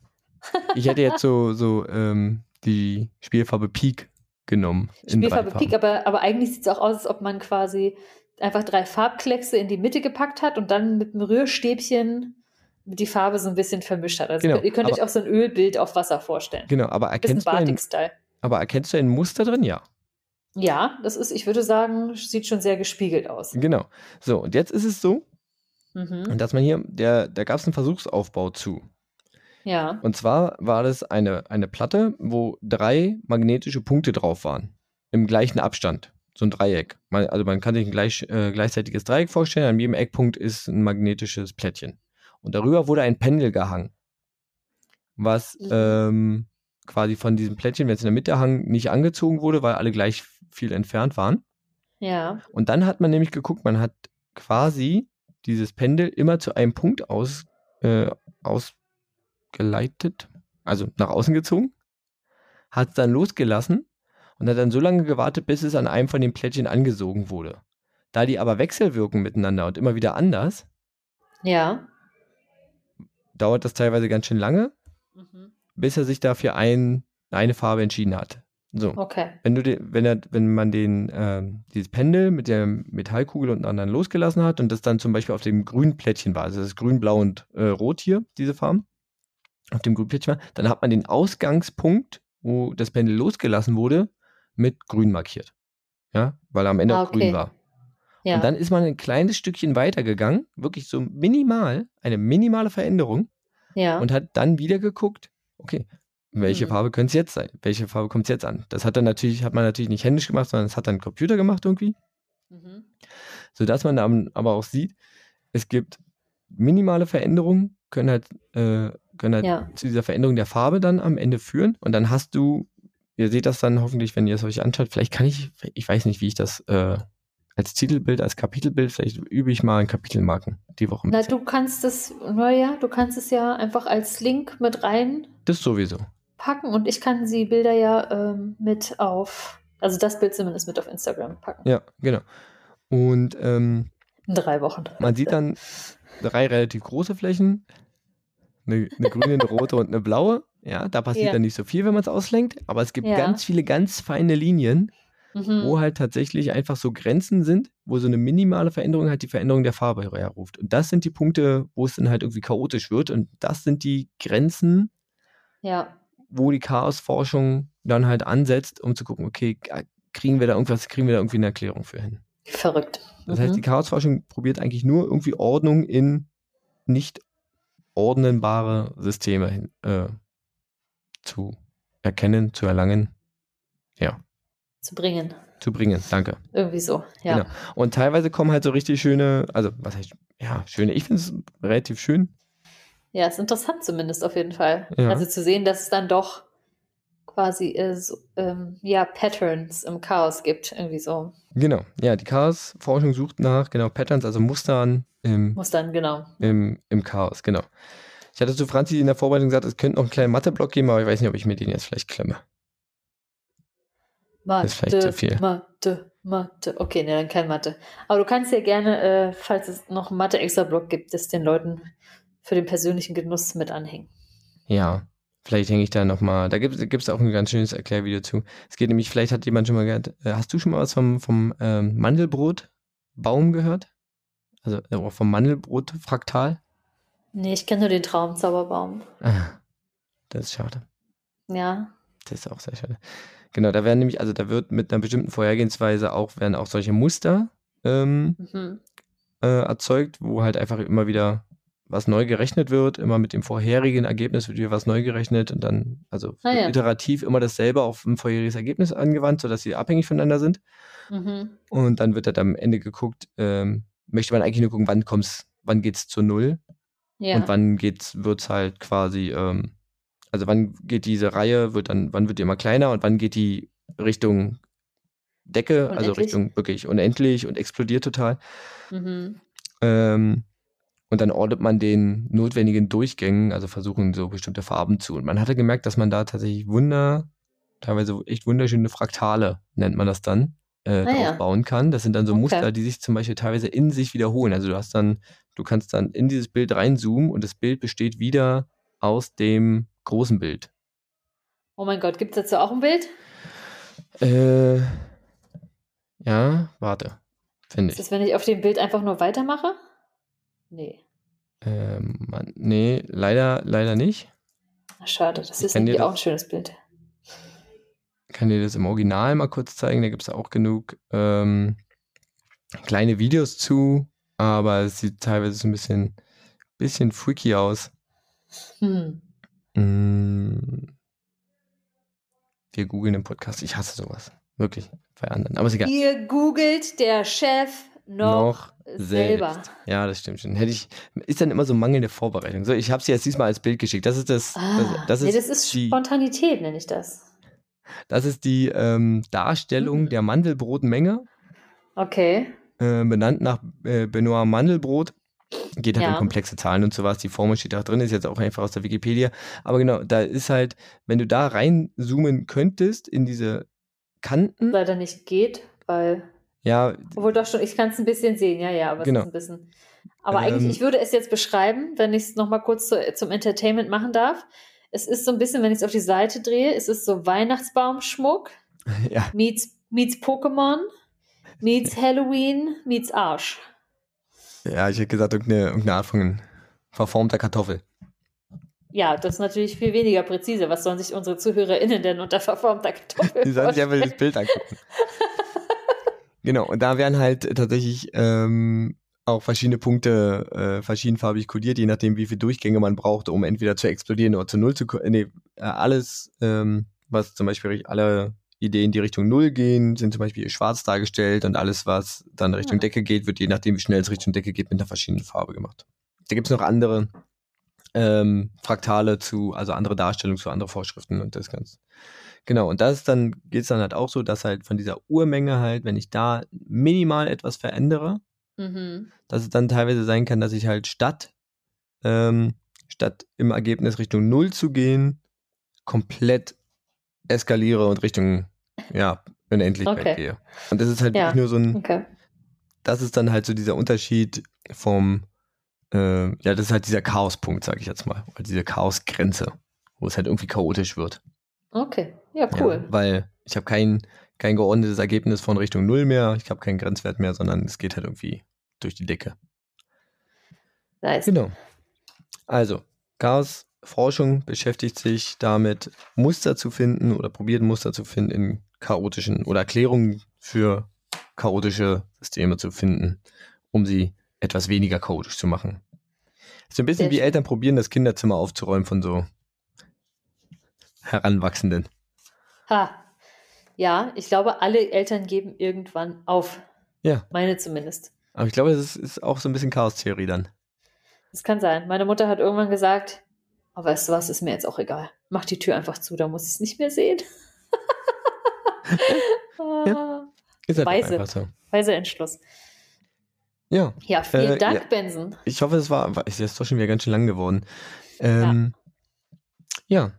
[SPEAKER 2] Ich hätte jetzt so, so ähm, die Spielfarbe Peak genommen.
[SPEAKER 1] Spielfarbe. Pik, aber, aber eigentlich sieht es auch aus, als ob man quasi einfach drei Farbkleckse in die Mitte gepackt hat und dann mit einem Rührstäbchen die Farbe so ein bisschen vermischt hat. Also
[SPEAKER 2] Genau,
[SPEAKER 1] ihr könnt euch
[SPEAKER 2] aber-
[SPEAKER 1] auch so ein Ölbild auf Wasser vorstellen.
[SPEAKER 2] Genau, aber erkennst, du ein, aber erkennst du ein Muster drin? Ja.
[SPEAKER 1] Ja, das ist, ich würde sagen, sieht schon sehr gespiegelt aus.
[SPEAKER 2] Genau. So, und jetzt ist es so,
[SPEAKER 1] Mhm.
[SPEAKER 2] Dass man hier, der, da gab es einen Versuchsaufbau zu.
[SPEAKER 1] Ja.
[SPEAKER 2] Und zwar war das eine, eine Platte, wo drei magnetische Punkte drauf waren. Im gleichen Abstand. So ein Dreieck. Man, also man kann sich ein gleich, äh, gleichzeitiges Dreieck vorstellen. An jedem Eckpunkt ist ein magnetisches Plättchen. Und darüber wurde ein Pendel gehangen. Was
[SPEAKER 1] Mhm.
[SPEAKER 2] ähm, quasi von diesem Plättchen, wenn es in der Mitte hang, nicht angezogen wurde, weil alle gleich viel entfernt waren.
[SPEAKER 1] Ja.
[SPEAKER 2] Und dann hat man nämlich geguckt, man hat quasi dieses Pendel immer zu einem Punkt aus, äh, ausgeleitet, also nach außen gezogen, hat es dann losgelassen und hat dann so lange gewartet, bis es an einem von den Plättchen angesogen wurde. Da die aber wechselwirken miteinander und immer wieder anders,
[SPEAKER 1] Ja.
[SPEAKER 2] Dauert das teilweise ganz schön lange,
[SPEAKER 1] Mhm.
[SPEAKER 2] bis er sich dafür ein, eine Farbe entschieden hat. So.
[SPEAKER 1] Okay.
[SPEAKER 2] Wenn du den, wenn er, wenn man den, ähm, dieses Pendel mit der Metallkugel unten anderen losgelassen hat und das dann zum Beispiel auf dem grünen Plättchen war, also das ist grün, blau und äh, rot hier, diese Farben, auf dem grünen Plättchen war, dann hat man den Ausgangspunkt, wo das Pendel losgelassen wurde, mit grün markiert. Ja, weil er am Ende
[SPEAKER 1] Ah,
[SPEAKER 2] auch grün
[SPEAKER 1] okay.
[SPEAKER 2] war.
[SPEAKER 1] Ja.
[SPEAKER 2] Und dann ist man ein kleines Stückchen weitergegangen, wirklich so minimal, eine minimale Veränderung
[SPEAKER 1] ja.
[SPEAKER 2] und hat dann wieder geguckt, okay, welche
[SPEAKER 1] Mhm.
[SPEAKER 2] Farbe könnte es jetzt sein? Welche Farbe kommt es jetzt an? Das hat dann natürlich, hat man natürlich nicht händisch gemacht, sondern das hat dann ein Computer gemacht irgendwie,
[SPEAKER 1] mhm.
[SPEAKER 2] sodass man dann aber auch sieht, es gibt minimale Veränderungen, können halt, äh, können halt
[SPEAKER 1] Ja.
[SPEAKER 2] zu dieser Veränderung der Farbe dann am Ende führen und dann hast du, ihr seht das dann hoffentlich, wenn ihr es euch anschaut, vielleicht kann ich, ich weiß nicht, wie ich das äh, als Titelbild, als Kapitelbild, vielleicht übe ich mal ein Kapitelmarken die Woche.
[SPEAKER 1] Na, du kannst es, naja, du kannst es ja einfach als Link mit reinpacken
[SPEAKER 2] Das sowieso.
[SPEAKER 1] und ich kann die Bilder ja ähm, mit auf, also das Bild zumindest mit auf Instagram packen.
[SPEAKER 2] Ja, genau. Und ähm,
[SPEAKER 1] In drei Wochen.
[SPEAKER 2] Man sieht dann drei relativ große Flächen, eine, eine grüne, eine rote und eine blaue. Ja, da passiert
[SPEAKER 1] Ja.
[SPEAKER 2] dann nicht so viel, wenn man es auslenkt, aber es gibt
[SPEAKER 1] Ja.
[SPEAKER 2] ganz viele ganz feine Linien,
[SPEAKER 1] Mhm.
[SPEAKER 2] wo halt tatsächlich einfach so Grenzen sind, wo so eine minimale Veränderung halt die Veränderung der Farbe herruft. Und das sind die Punkte, wo es dann halt irgendwie chaotisch wird. Und das sind die Grenzen,
[SPEAKER 1] Ja.
[SPEAKER 2] wo die Chaosforschung dann halt ansetzt, um zu gucken, okay, kriegen wir da irgendwas, kriegen wir da irgendwie eine Erklärung für hin.
[SPEAKER 1] Verrückt.
[SPEAKER 2] Das heißt,
[SPEAKER 1] Mhm.
[SPEAKER 2] die Chaosforschung probiert eigentlich nur irgendwie Ordnung in nicht ordnenbare Systeme hin, äh, zu erkennen, zu erlangen, ja,
[SPEAKER 1] zu bringen.
[SPEAKER 2] zu bringen. Danke.
[SPEAKER 1] Irgendwie so. Ja.
[SPEAKER 2] Genau. Und teilweise kommen halt so richtig schöne, also was heißt, ja, schöne, ich finde es relativ schön.
[SPEAKER 1] Ja, ist interessant zumindest auf jeden Fall.
[SPEAKER 2] Ja.
[SPEAKER 1] Also zu sehen, dass es dann doch quasi äh, so, ähm, ja, Patterns im Chaos gibt. Irgendwie so.
[SPEAKER 2] Genau, ja, die Chaosforschung sucht nach, genau, Patterns, also Mustern im,
[SPEAKER 1] Muss dann, genau.
[SPEAKER 2] im, im Chaos, genau. Ich hatte zu Franzi in der Vorbereitung gesagt, es könnte noch einen kleinen Matheblock geben, aber ich weiß nicht, ob ich mir den jetzt vielleicht klemme.
[SPEAKER 1] Mathe,
[SPEAKER 2] ist vielleicht zu viel.
[SPEAKER 1] Mathe, Mathe. Okay, ne, dann kein Mathe. Aber du kannst ja gerne, äh, falls es noch einen Mathe-Extra-Block gibt, das den Leuten für den persönlichen Genuss mit anhängen.
[SPEAKER 2] Ja, vielleicht hänge ich da nochmal, da gibt es auch ein ganz schönes Erklärvideo zu. Es geht nämlich, vielleicht hat jemand schon mal gehört, äh, hast du schon mal was vom, vom ähm, Mandelbrotbaum gehört? Also äh, vom Mandelbrot-Fraktal?
[SPEAKER 1] Nee, ich kenne nur den Traumzauberbaum.
[SPEAKER 2] Ah, das ist schade.
[SPEAKER 1] Ja.
[SPEAKER 2] Das ist auch sehr schade. Genau, da werden nämlich, also da wird mit einer bestimmten Vorhergehensweise auch, werden auch solche Muster ähm,
[SPEAKER 1] Mhm.
[SPEAKER 2] äh, erzeugt, wo halt einfach immer wieder was neu gerechnet wird, immer mit dem vorherigen Ergebnis wird wieder was neu gerechnet und dann, also
[SPEAKER 1] Ah, ja.
[SPEAKER 2] iterativ immer dasselbe auf ein vorheriges Ergebnis angewandt, sodass sie abhängig voneinander sind.
[SPEAKER 1] Mhm.
[SPEAKER 2] Und dann wird halt am Ende geguckt, ähm, möchte man eigentlich nur gucken, wann kommt's, wann geht's zu null
[SPEAKER 1] Ja.
[SPEAKER 2] und wann geht's, wird's halt quasi, ähm, also wann geht diese Reihe, wird dann, wann wird die immer kleiner und wann geht die Richtung Decke, also
[SPEAKER 1] Unendlich?
[SPEAKER 2] Richtung wirklich unendlich und explodiert total.
[SPEAKER 1] Mhm.
[SPEAKER 2] Ähm, und dann ordnet man den notwendigen Durchgängen, also versuchen so bestimmte Farben zu. Und man hatte gemerkt, dass man da tatsächlich Wunder, teilweise echt wunderschöne Fraktale, nennt man das dann, äh,
[SPEAKER 1] Ah, ja.
[SPEAKER 2] bauen kann. Das sind dann so
[SPEAKER 1] Okay.
[SPEAKER 2] Muster, die sich zum Beispiel teilweise in sich wiederholen. Also du hast dann, du kannst dann in dieses Bild reinzoomen und das Bild besteht wieder aus dem großen Bild.
[SPEAKER 1] Oh mein Gott, gibt es dazu auch ein Bild?
[SPEAKER 2] Äh, ja, warte, finde
[SPEAKER 1] Ist
[SPEAKER 2] ich.
[SPEAKER 1] das, wenn ich auf dem Bild einfach nur weitermache? Nee.
[SPEAKER 2] Ähm, Mann, nee, leider, leider nicht.
[SPEAKER 1] Schade, das
[SPEAKER 2] Ich
[SPEAKER 1] ist nämlich auch
[SPEAKER 2] das-
[SPEAKER 1] ein schönes Bild.
[SPEAKER 2] kann dir das im Original mal kurz zeigen. Da gibt es auch genug ähm, kleine Videos zu. aber es sieht teilweise so ein bisschen, bisschen freaky aus.
[SPEAKER 1] Hm.
[SPEAKER 2] Mm. Wir googeln im Podcast. Ich hasse sowas. Wirklich. Bei anderen. Aber ist egal.
[SPEAKER 1] Ihr googelt der Chef noch, selber.
[SPEAKER 2] selbst. Ja, das stimmt schon. Hätte ich, ist dann immer so mangelnde Vorbereitung. So, ich habe sie jetzt diesmal als Bild geschickt. Das ist das.
[SPEAKER 1] Ah,
[SPEAKER 2] das, das
[SPEAKER 1] nee,
[SPEAKER 2] ist,
[SPEAKER 1] das ist
[SPEAKER 2] die,
[SPEAKER 1] Spontanität, nenne ich das.
[SPEAKER 2] das ist die ähm, Darstellung
[SPEAKER 1] Mhm.
[SPEAKER 2] der Mandelbrotmenge,
[SPEAKER 1] Okay.
[SPEAKER 2] äh, benannt nach äh, Benoit Mandelbrot. Geht halt
[SPEAKER 1] Ja.
[SPEAKER 2] um komplexe Zahlen und sowas. Die Formel steht da drin, ist jetzt auch einfach aus der Wikipedia. Aber genau, da ist halt, wenn du da reinzoomen könntest in diese Kanten,
[SPEAKER 1] Leider nicht geht, weil.
[SPEAKER 2] ja,
[SPEAKER 1] Obwohl doch schon, ich kann es ein bisschen sehen, ja, ja, aber
[SPEAKER 2] Genau.
[SPEAKER 1] es ist ein bisschen. Aber
[SPEAKER 2] Ähm,
[SPEAKER 1] eigentlich, ich würde es jetzt beschreiben, wenn ich es nochmal kurz zu, zum Entertainment machen darf. Es ist so ein bisschen, wenn ich es auf die Seite drehe, es ist so Weihnachtsbaumschmuck,
[SPEAKER 2] ja,
[SPEAKER 1] meets, meets Pokémon, meets Halloween, meets Arsch.
[SPEAKER 2] Ja, ich hätte gesagt, irgendeine, irgendeine Art von verformter Kartoffel.
[SPEAKER 1] Ja, das ist natürlich viel weniger präzise. Was sollen sich unsere ZuhörerInnen denn unter verformter Kartoffel
[SPEAKER 2] Die sollen sich einfach das Bild angucken. genau, und da werden halt tatsächlich ähm, auch verschiedene Punkte äh, verschiedenfarbig kodiert, je nachdem, wie viele Durchgänge man braucht, um entweder zu explodieren oder zu Null zu kommen. Nee, äh, alles, ähm, was zum Beispiel alle Ideen, die Richtung Null gehen, sind zum Beispiel schwarz dargestellt und alles, was dann Richtung
[SPEAKER 1] Ja.
[SPEAKER 2] Decke geht, wird je nachdem, wie schnell es Richtung Decke geht, mit einer verschiedenen Farbe gemacht. Da gibt's noch andere ähm, Fraktale zu, also andere Darstellungen zu andere Vorschriften und das Ganze. Genau, und das dann, geht's dann halt auch so, dass halt von dieser Urmenge halt, wenn ich da minimal etwas verändere,
[SPEAKER 1] Mhm.
[SPEAKER 2] dass es dann teilweise sein kann, dass ich halt statt, ähm, statt im Ergebnis Richtung Null zu gehen, komplett eskaliere und Richtung, ja, Unendlichkeit
[SPEAKER 1] Okay.
[SPEAKER 2] gehe. Und das ist halt
[SPEAKER 1] Ja.
[SPEAKER 2] wirklich nur so ein,
[SPEAKER 1] Okay.
[SPEAKER 2] das ist dann halt so dieser Unterschied vom, äh, ja, das ist halt dieser Chaospunkt, sag ich jetzt mal, oder diese Chaosgrenze, wo es halt irgendwie chaotisch wird.
[SPEAKER 1] Okay. Ja, cool.
[SPEAKER 2] Ja, weil ich habe kein, kein geordnetes Ergebnis von Richtung Null mehr, ich habe keinen Grenzwert mehr, sondern es geht halt irgendwie durch die Decke.
[SPEAKER 1] Nice.
[SPEAKER 2] Genau. Also, Chaosforschung beschäftigt sich damit, Muster zu finden oder probiert Muster zu finden in chaotischen oder Erklärungen für chaotische Systeme zu finden, um sie etwas weniger chaotisch zu machen. So ein bisschen wie. Eltern probieren, das Kinderzimmer aufzuräumen von so Heranwachsenden.
[SPEAKER 1] Ha. Ja, ich glaube, alle Eltern geben irgendwann auf.
[SPEAKER 2] Ja.
[SPEAKER 1] Meine zumindest.
[SPEAKER 2] Aber ich glaube, das ist, ist auch so ein bisschen Chaostheorie dann.
[SPEAKER 1] Das kann sein. Meine Mutter hat irgendwann gesagt, oh, weißt du was, ist mir jetzt auch egal. Mach die Tür einfach zu, da muss ich es nicht mehr sehen. Ah,
[SPEAKER 2] Ist halt
[SPEAKER 1] Weise.
[SPEAKER 2] so.
[SPEAKER 1] Weiser Entschluss.
[SPEAKER 2] Ja,
[SPEAKER 1] Ja, vielen
[SPEAKER 2] Äh,
[SPEAKER 1] Dank,
[SPEAKER 2] ja.
[SPEAKER 1] Benson.
[SPEAKER 2] ich hoffe, es war, war- ist doch schon wieder ganz schön lang geworden. Ähm, ja.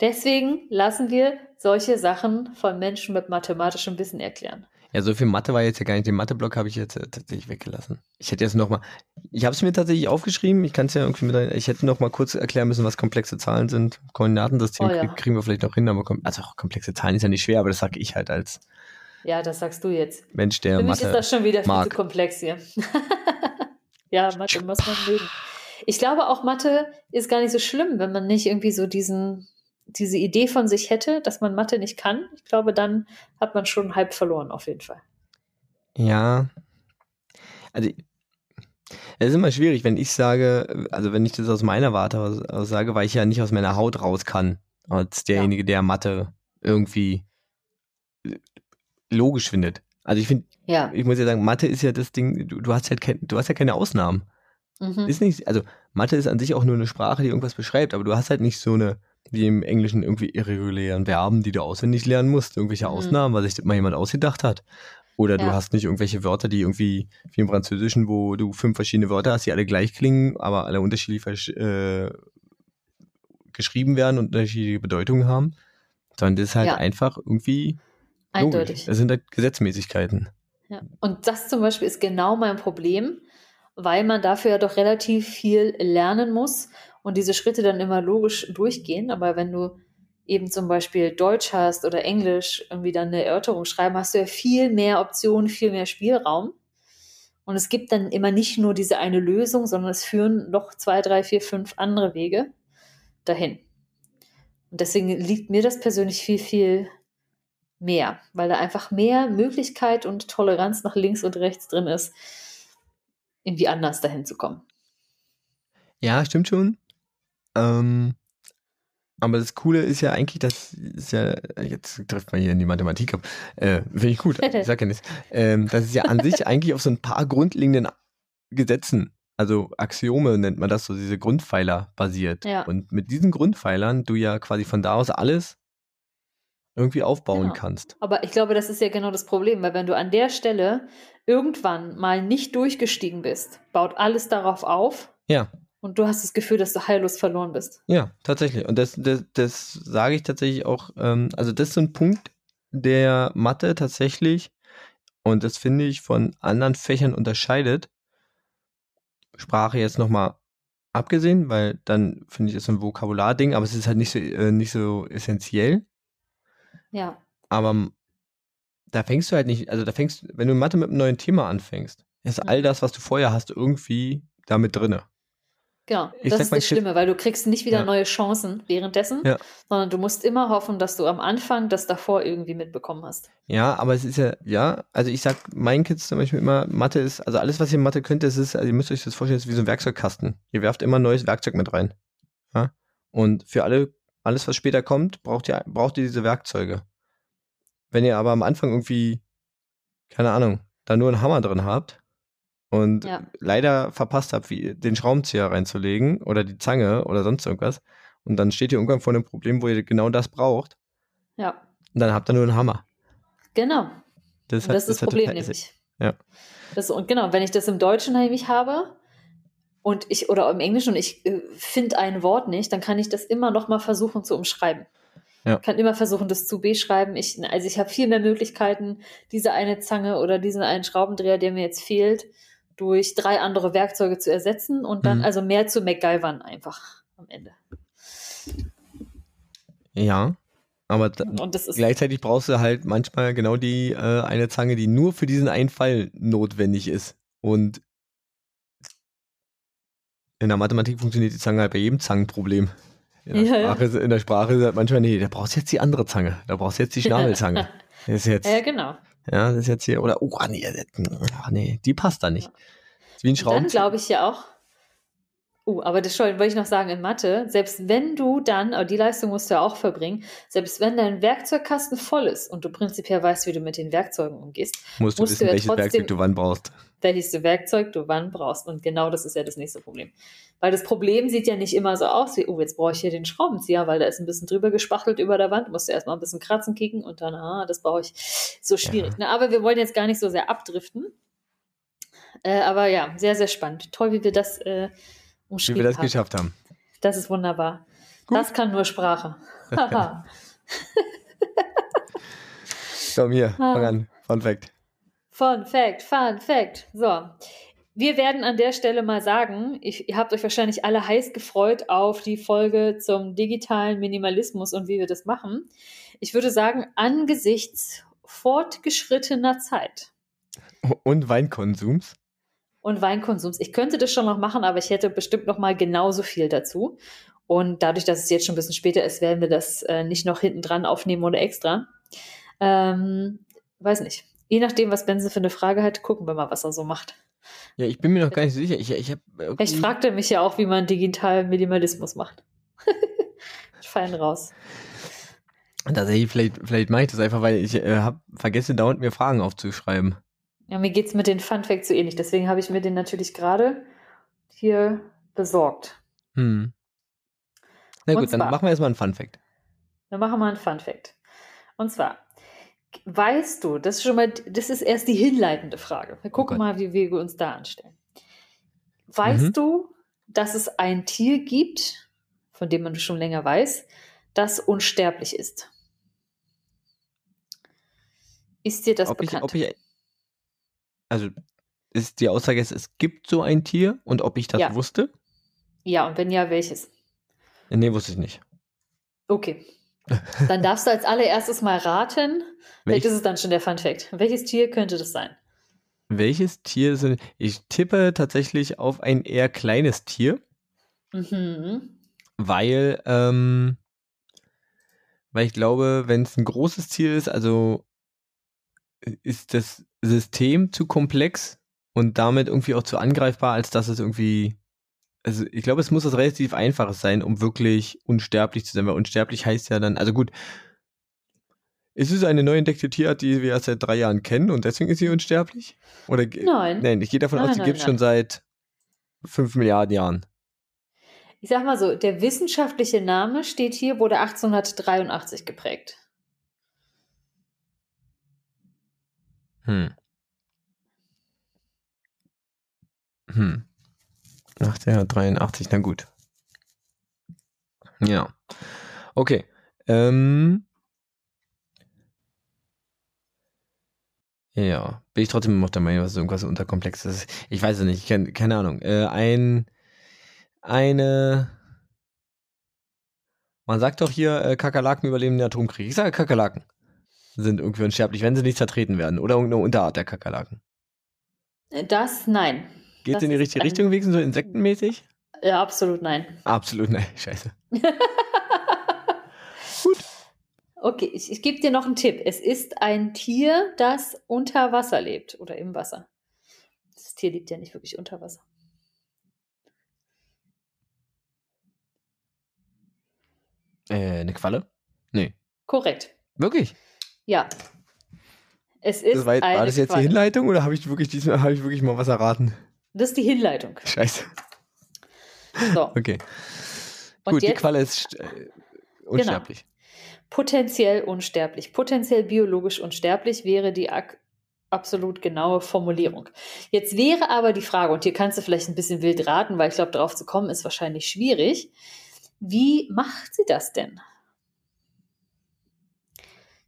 [SPEAKER 1] Deswegen lassen wir solche Sachen von Menschen mit mathematischem Wissen erklären.
[SPEAKER 2] Ja, so viel Mathe war jetzt ja gar nicht. Den Matheblock habe ich jetzt äh, tatsächlich weggelassen. Ich hätte jetzt noch mal, ich habe es mir tatsächlich aufgeschrieben. Ich kann es ja irgendwie mit, ich hätte noch mal kurz erklären müssen, was komplexe Zahlen sind. Koordinatensystem
[SPEAKER 1] Oh ja.
[SPEAKER 2] krieg- kriegen wir vielleicht noch hin, aber kom also komplexe Zahlen ist ja nicht schwer, aber das sage ich halt als
[SPEAKER 1] Ja, das sagst du jetzt.
[SPEAKER 2] Mensch, der
[SPEAKER 1] Für mich ist das schon wieder viel
[SPEAKER 2] mag.
[SPEAKER 1] zu komplex hier. ja, Mathe muss man mögen. Ich glaube auch, Mathe ist gar nicht so schlimm, wenn man nicht irgendwie so diesen, diese Idee von sich hätte, dass man Mathe nicht kann. Ich glaube, dann hat man schon halb verloren, auf jeden Fall.
[SPEAKER 2] Ja. Also, es ist immer schwierig, wenn ich sage, also wenn ich das aus meiner Warte aus, sage, weil ich ja nicht aus meiner Haut raus kann, als derjenige, der Mathe irgendwie äh, logisch findet. Also ich finde,
[SPEAKER 1] Ja.
[SPEAKER 2] ich muss ja sagen, Mathe ist ja das Ding, du, du hast halt kein, du hast ja keine Ausnahmen.
[SPEAKER 1] Mhm.
[SPEAKER 2] Ist nicht, also Mathe ist an sich auch nur eine Sprache, die irgendwas beschreibt, aber du hast halt nicht so eine, wie im Englischen irgendwie irregulären Verben, die du auswendig lernen musst, irgendwelche
[SPEAKER 1] Mhm.
[SPEAKER 2] Ausnahmen, weil sich das mal jemand ausgedacht hat. Oder du
[SPEAKER 1] Ja.
[SPEAKER 2] hast nicht irgendwelche Wörter, die irgendwie, wie im Französischen, wo du fünf verschiedene Wörter hast, die alle gleich klingen, aber alle unterschiedlich äh, geschrieben werden und unterschiedliche Bedeutungen haben. Sondern das ist halt
[SPEAKER 1] Ja.
[SPEAKER 2] einfach irgendwie
[SPEAKER 1] Eindeutig.
[SPEAKER 2] logisch. Das sind halt Gesetzmäßigkeiten.
[SPEAKER 1] Ja. Und das zum Beispiel ist genau mein Problem, weil man dafür ja doch relativ viel lernen muss und diese Schritte dann immer logisch durchgehen. Aber wenn du eben zum Beispiel Deutsch hast oder Englisch, irgendwie dann eine Erörterung schreiben, hast du ja viel mehr Optionen, viel mehr Spielraum. Und es gibt dann immer nicht nur diese eine Lösung, sondern es führen noch zwei, drei, vier, fünf andere Wege dahin. Und deswegen liegt mir das persönlich viel, viel mehr, weil da einfach mehr Möglichkeit und Toleranz nach links und rechts drin ist. irgendwie anders dahin zu kommen.
[SPEAKER 2] Ja, stimmt schon. Ähm, aber das Coole ist ja eigentlich, das ist ja, jetzt trifft man hier in die Mathematik ab, äh, finde ich gut, ich sag ja nichts, ähm, das ist ja an sich eigentlich auf so ein paar grundlegenden Gesetzen, also Axiome nennt man das, so diese Grundpfeiler basiert.
[SPEAKER 1] Ja.
[SPEAKER 2] Und mit diesen Grundpfeilern du ja quasi von da aus alles irgendwie aufbauen
[SPEAKER 1] Genau.
[SPEAKER 2] kannst.
[SPEAKER 1] Aber ich glaube, das ist ja genau das Problem, weil wenn du an der Stelle irgendwann mal nicht durchgestiegen bist, baut alles darauf auf
[SPEAKER 2] Ja,
[SPEAKER 1] und du hast das Gefühl, dass du heillos verloren bist.
[SPEAKER 2] ja, tatsächlich. Und das, das, das sage ich tatsächlich auch, ähm, also das ist so ein Punkt, der Mathe tatsächlich, und das finde ich von anderen Fächern unterscheidet, Sprache jetzt nochmal abgesehen, weil dann finde ich, ist so ein Vokabularding, aber es ist halt nicht so, äh, nicht so essentiell.
[SPEAKER 1] Ja,
[SPEAKER 2] Aber da fängst du halt nicht, also da fängst, wenn du Mathe mit einem neuen Thema anfängst, ist
[SPEAKER 1] Mhm.
[SPEAKER 2] all das, was du vorher hast, irgendwie damit drinne.
[SPEAKER 1] Genau.
[SPEAKER 2] Ich
[SPEAKER 1] das ist das Schlimme, weil du kriegst nicht wieder
[SPEAKER 2] Ja.
[SPEAKER 1] neue Chancen währenddessen,
[SPEAKER 2] Ja.
[SPEAKER 1] sondern du musst immer hoffen, dass du am Anfang das davor irgendwie mitbekommen hast.
[SPEAKER 2] Ja, aber es ist ja, ja, also ich sag meinen Kids zum Beispiel immer, Mathe ist, also alles, was ihr in Mathe könnt, das ist, also ihr müsst euch das vorstellen, das ist wie so ein Werkzeugkasten. Ihr werft immer neues Werkzeug mit rein. Ja? Und für alle, alles, was später kommt, braucht ihr, braucht ihr diese Werkzeuge. Wenn ihr aber am Anfang irgendwie, keine Ahnung, da nur einen Hammer drin habt und
[SPEAKER 1] Ja.
[SPEAKER 2] leider verpasst habt, wie, den Schraubenzieher reinzulegen oder die Zange oder sonst irgendwas, und dann steht ihr irgendwann vor einem Problem, wo ihr genau das braucht,
[SPEAKER 1] Ja,
[SPEAKER 2] und dann habt ihr nur einen Hammer.
[SPEAKER 1] genau.
[SPEAKER 2] Das,
[SPEAKER 1] Und das ist das
[SPEAKER 2] halt
[SPEAKER 1] Problem nämlich.
[SPEAKER 2] Ja.
[SPEAKER 1] Das, und genau, wenn ich das im Deutschen nämlich habe und ich oder im Englischen und ich äh, finde ein Wort nicht, dann kann ich das immer noch mal versuchen zu umschreiben.
[SPEAKER 2] Ja.
[SPEAKER 1] Kann immer versuchen, das zu beschreiben. Ich, also ich habe viel mehr Möglichkeiten, diese eine Zange oder diesen einen Schraubendreher, der mir jetzt fehlt, durch drei andere Werkzeuge zu ersetzen und dann
[SPEAKER 2] Mhm.
[SPEAKER 1] also mehr zu MacGyvern einfach am Ende.
[SPEAKER 2] Ja, aber gleichzeitig brauchst du halt manchmal genau die äh, eine Zange, die nur für diesen einen Fall notwendig ist. Und in der Mathematik funktioniert die Zange halt bei jedem Zangenproblem. In der,
[SPEAKER 1] Ja, ja.
[SPEAKER 2] Sprache, ist- in der Sprache ist halt manchmal, nee, da brauchst du jetzt die andere Zange. Da brauchst du jetzt die Schnabelzange. Das ist jetzt,
[SPEAKER 1] ja, genau.
[SPEAKER 2] Ja, das ist jetzt hier, oder, oh, ah, nee, ah, nee, die passt da nicht. Ist wie ein
[SPEAKER 1] Und dann glaube ich ja auch, uh, aber das wollte ich noch sagen, in Mathe, selbst wenn du dann, aber die Leistung musst du ja auch verbringen, selbst wenn dein Werkzeugkasten voll ist und du prinzipiell weißt, wie du mit den Werkzeugen umgehst,
[SPEAKER 2] musst du
[SPEAKER 1] musst
[SPEAKER 2] wissen,
[SPEAKER 1] du ja
[SPEAKER 2] welches
[SPEAKER 1] trotzdem-
[SPEAKER 2] Werkzeug du wann brauchst.
[SPEAKER 1] welches Werkzeug du wann brauchst. Und genau das ist ja das nächste Problem. Weil das Problem sieht ja nicht immer so aus wie, oh, jetzt brauche ich hier den Schraubenzieher, weil da ist ein bisschen drüber gespachtelt über der Wand, musst du erstmal ein bisschen kratzen kicken und dann, ah, das brauche ich. So schwierig. Ne? Aber wir wollen jetzt gar nicht so sehr abdriften. Äh, aber ja, sehr, sehr spannend. Toll, wie wir das äh,
[SPEAKER 2] Wie
[SPEAKER 1] umschrieben
[SPEAKER 2] wir das
[SPEAKER 1] haben.
[SPEAKER 2] geschafft haben.
[SPEAKER 1] Das ist wunderbar.
[SPEAKER 2] Gut.
[SPEAKER 1] Das kann nur Sprache.
[SPEAKER 2] Komm hier,
[SPEAKER 1] Ah.
[SPEAKER 2] fang an. Fun Fact.
[SPEAKER 1] Fun Fact, Fun Fact. So. Wir werden an der Stelle mal sagen, ich, ihr habt euch wahrscheinlich alle heiß gefreut auf die Folge zum digitalen Minimalismus und wie wir das machen. Ich würde sagen, angesichts fortgeschrittener Zeit
[SPEAKER 2] Und Weinkonsums.
[SPEAKER 1] und Weinkonsums, ich könnte das schon noch machen, aber ich hätte bestimmt noch mal genauso viel dazu. Und dadurch, dass es jetzt schon ein bisschen später ist, werden wir das äh, nicht noch hinten dran aufnehmen oder extra. Ähm, weiß nicht. Je nachdem, was Benze für eine Frage hat, gucken wir mal, was er so macht.
[SPEAKER 2] Ja, ich bin mir noch gar nicht so sicher. Ich, ich irgendwie-
[SPEAKER 1] Ich fragte mich ja auch, wie man digitalen Minimalismus macht. Fein raus.
[SPEAKER 2] Tatsächlich, vielleicht, vielleicht mache ich das einfach, weil ich äh, hab vergessen, dauernd mir Fragen aufzuschreiben.
[SPEAKER 1] Ja, mir geht's mit den Fun Facts so ähnlich. Deswegen habe ich mir den natürlich gerade hier besorgt.
[SPEAKER 2] Hm. Na gut, dann
[SPEAKER 1] zwar-
[SPEAKER 2] machen wir erstmal einen Fun Fact.
[SPEAKER 1] Wir machen mal einen Fun Fact. Und zwar, weißt du, das ist schon mal, das ist erst die hinleitende Frage. Wir gucken
[SPEAKER 2] Gott.
[SPEAKER 1] mal, wie wir uns da anstellen. Weißt
[SPEAKER 2] Mhm.
[SPEAKER 1] du, dass es ein Tier gibt, von dem man schon länger weiß, das unsterblich ist? Ist dir das
[SPEAKER 2] ob, ich,
[SPEAKER 1] bekannt?
[SPEAKER 2] ob ich. Also, ist die Aussage es gibt so ein Tier und ob ich das
[SPEAKER 1] Ja.
[SPEAKER 2] wusste?
[SPEAKER 1] ja, und wenn ja, welches?
[SPEAKER 2] Nee, wusste ich nicht.
[SPEAKER 1] Okay. Dann darfst du als allererstes mal raten. Vielleicht ist es dann schon der Fun Fact. Welches Tier könnte das sein?
[SPEAKER 2] Welches Tier sind. Ich tippe tatsächlich auf ein eher kleines Tier,
[SPEAKER 1] Mhm.
[SPEAKER 2] weil, ähm, weil ich glaube, wenn es ein großes Tier ist, also ist das System zu komplex und damit irgendwie auch zu angreifbar, als dass es irgendwie. Also ich glaube, es muss was relativ Einfaches sein, um wirklich unsterblich zu sein, weil unsterblich heißt ja dann, also gut, ist es eine neu entdeckte Tierart, die wir erst seit drei Jahren kennen und deswegen ist sie unsterblich? Oder
[SPEAKER 1] Nein.
[SPEAKER 2] Nein, ich gehe davon
[SPEAKER 1] Nein,
[SPEAKER 2] aus, sie gibt es schon seit fünf Milliarden Jahren.
[SPEAKER 1] Ich sag mal so, der wissenschaftliche Name steht hier, wurde 1883 geprägt.
[SPEAKER 2] Hm. Hm. Ach, der 83, na gut. Ja. Okay. Ähm. Ja. Bin ich trotzdem noch der Meinung, dass irgendwas unterkomplexes ist. Ich weiß es nicht, keine, keine Ahnung. Äh, ein, eine, man sagt doch hier, äh, Kakerlaken überleben den Atomkrieg. Ich sage Kakerlaken sind irgendwie unsterblich, wenn sie nicht zertreten werden. Oder irgendeine Unterart der Kakerlaken.
[SPEAKER 1] Das, nein.
[SPEAKER 2] Geht
[SPEAKER 1] Das
[SPEAKER 2] in die richtige Richtung, wenigstens so insektenmäßig?
[SPEAKER 1] Ja, absolut nein.
[SPEAKER 2] Absolut, nein, scheiße.
[SPEAKER 1] Okay, ich, ich gebe dir noch einen Tipp. Es ist ein Tier, das unter Wasser lebt oder im Wasser. Das Tier lebt ja nicht wirklich unter Wasser.
[SPEAKER 2] Äh, eine Qualle? Nee.
[SPEAKER 1] Korrekt.
[SPEAKER 2] Wirklich?
[SPEAKER 1] Ja. Es ist
[SPEAKER 2] Das war, war das jetzt
[SPEAKER 1] Qualle.
[SPEAKER 2] die Hinleitung oder habe ich wirklich diesmal habe ich wirklich mal was erraten?
[SPEAKER 1] Das ist die Hinleitung.
[SPEAKER 2] Scheiße.
[SPEAKER 1] So.
[SPEAKER 2] Okay.
[SPEAKER 1] Und
[SPEAKER 2] Gut, die
[SPEAKER 1] jetzt
[SPEAKER 2] Qualle ist äh, unsterblich.
[SPEAKER 1] potenziell unsterblich. Potenziell biologisch unsterblich wäre die absolut genaue Formulierung. Jetzt wäre aber die Frage, und hier kannst du vielleicht ein bisschen wild raten, weil ich glaube, darauf zu kommen ist wahrscheinlich schwierig. Wie macht sie das denn?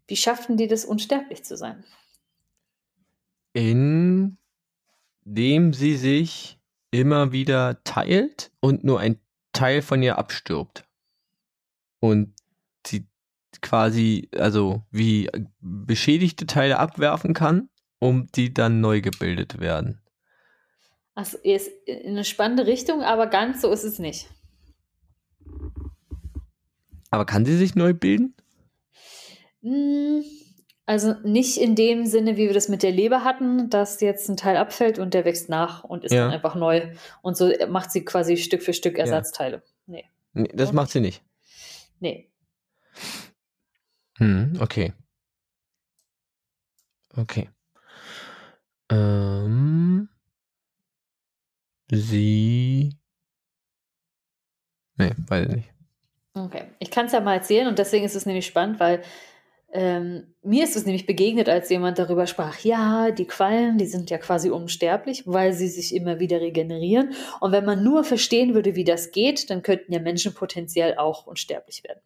[SPEAKER 1] Wie schafften die das, unsterblich zu sein?
[SPEAKER 2] Indem sie sich immer wieder teilt und nur ein Teil von ihr abstirbt. Und sie quasi, also wie beschädigte Teile abwerfen kann, um die dann neu gebildet werden.
[SPEAKER 1] Also ist in eine spannende Richtung, aber ganz so ist es nicht.
[SPEAKER 2] Aber kann sie sich neu bilden?
[SPEAKER 1] Mm, Also nicht in dem Sinne, wie wir das mit der Leber hatten, dass jetzt ein Teil abfällt und der wächst nach und ist
[SPEAKER 2] Ja.
[SPEAKER 1] dann einfach neu. Und so macht sie quasi Stück für Stück Ersatzteile. Nee,
[SPEAKER 2] Nee, das
[SPEAKER 1] Und-
[SPEAKER 2] macht sie nicht.
[SPEAKER 1] nee.
[SPEAKER 2] Hm, okay. Okay. Ähm, sie. Nee, weiß ich nicht.
[SPEAKER 1] Okay. Ich kann es ja mal erzählen und deswegen ist es nämlich spannend, weil ähm, mir ist es nämlich begegnet, als jemand darüber sprach, ja, die Quallen, die sind ja quasi unsterblich, weil sie sich immer wieder regenerieren. Und wenn man nur verstehen würde, wie das geht, dann könnten ja Menschen potenziell auch unsterblich werden.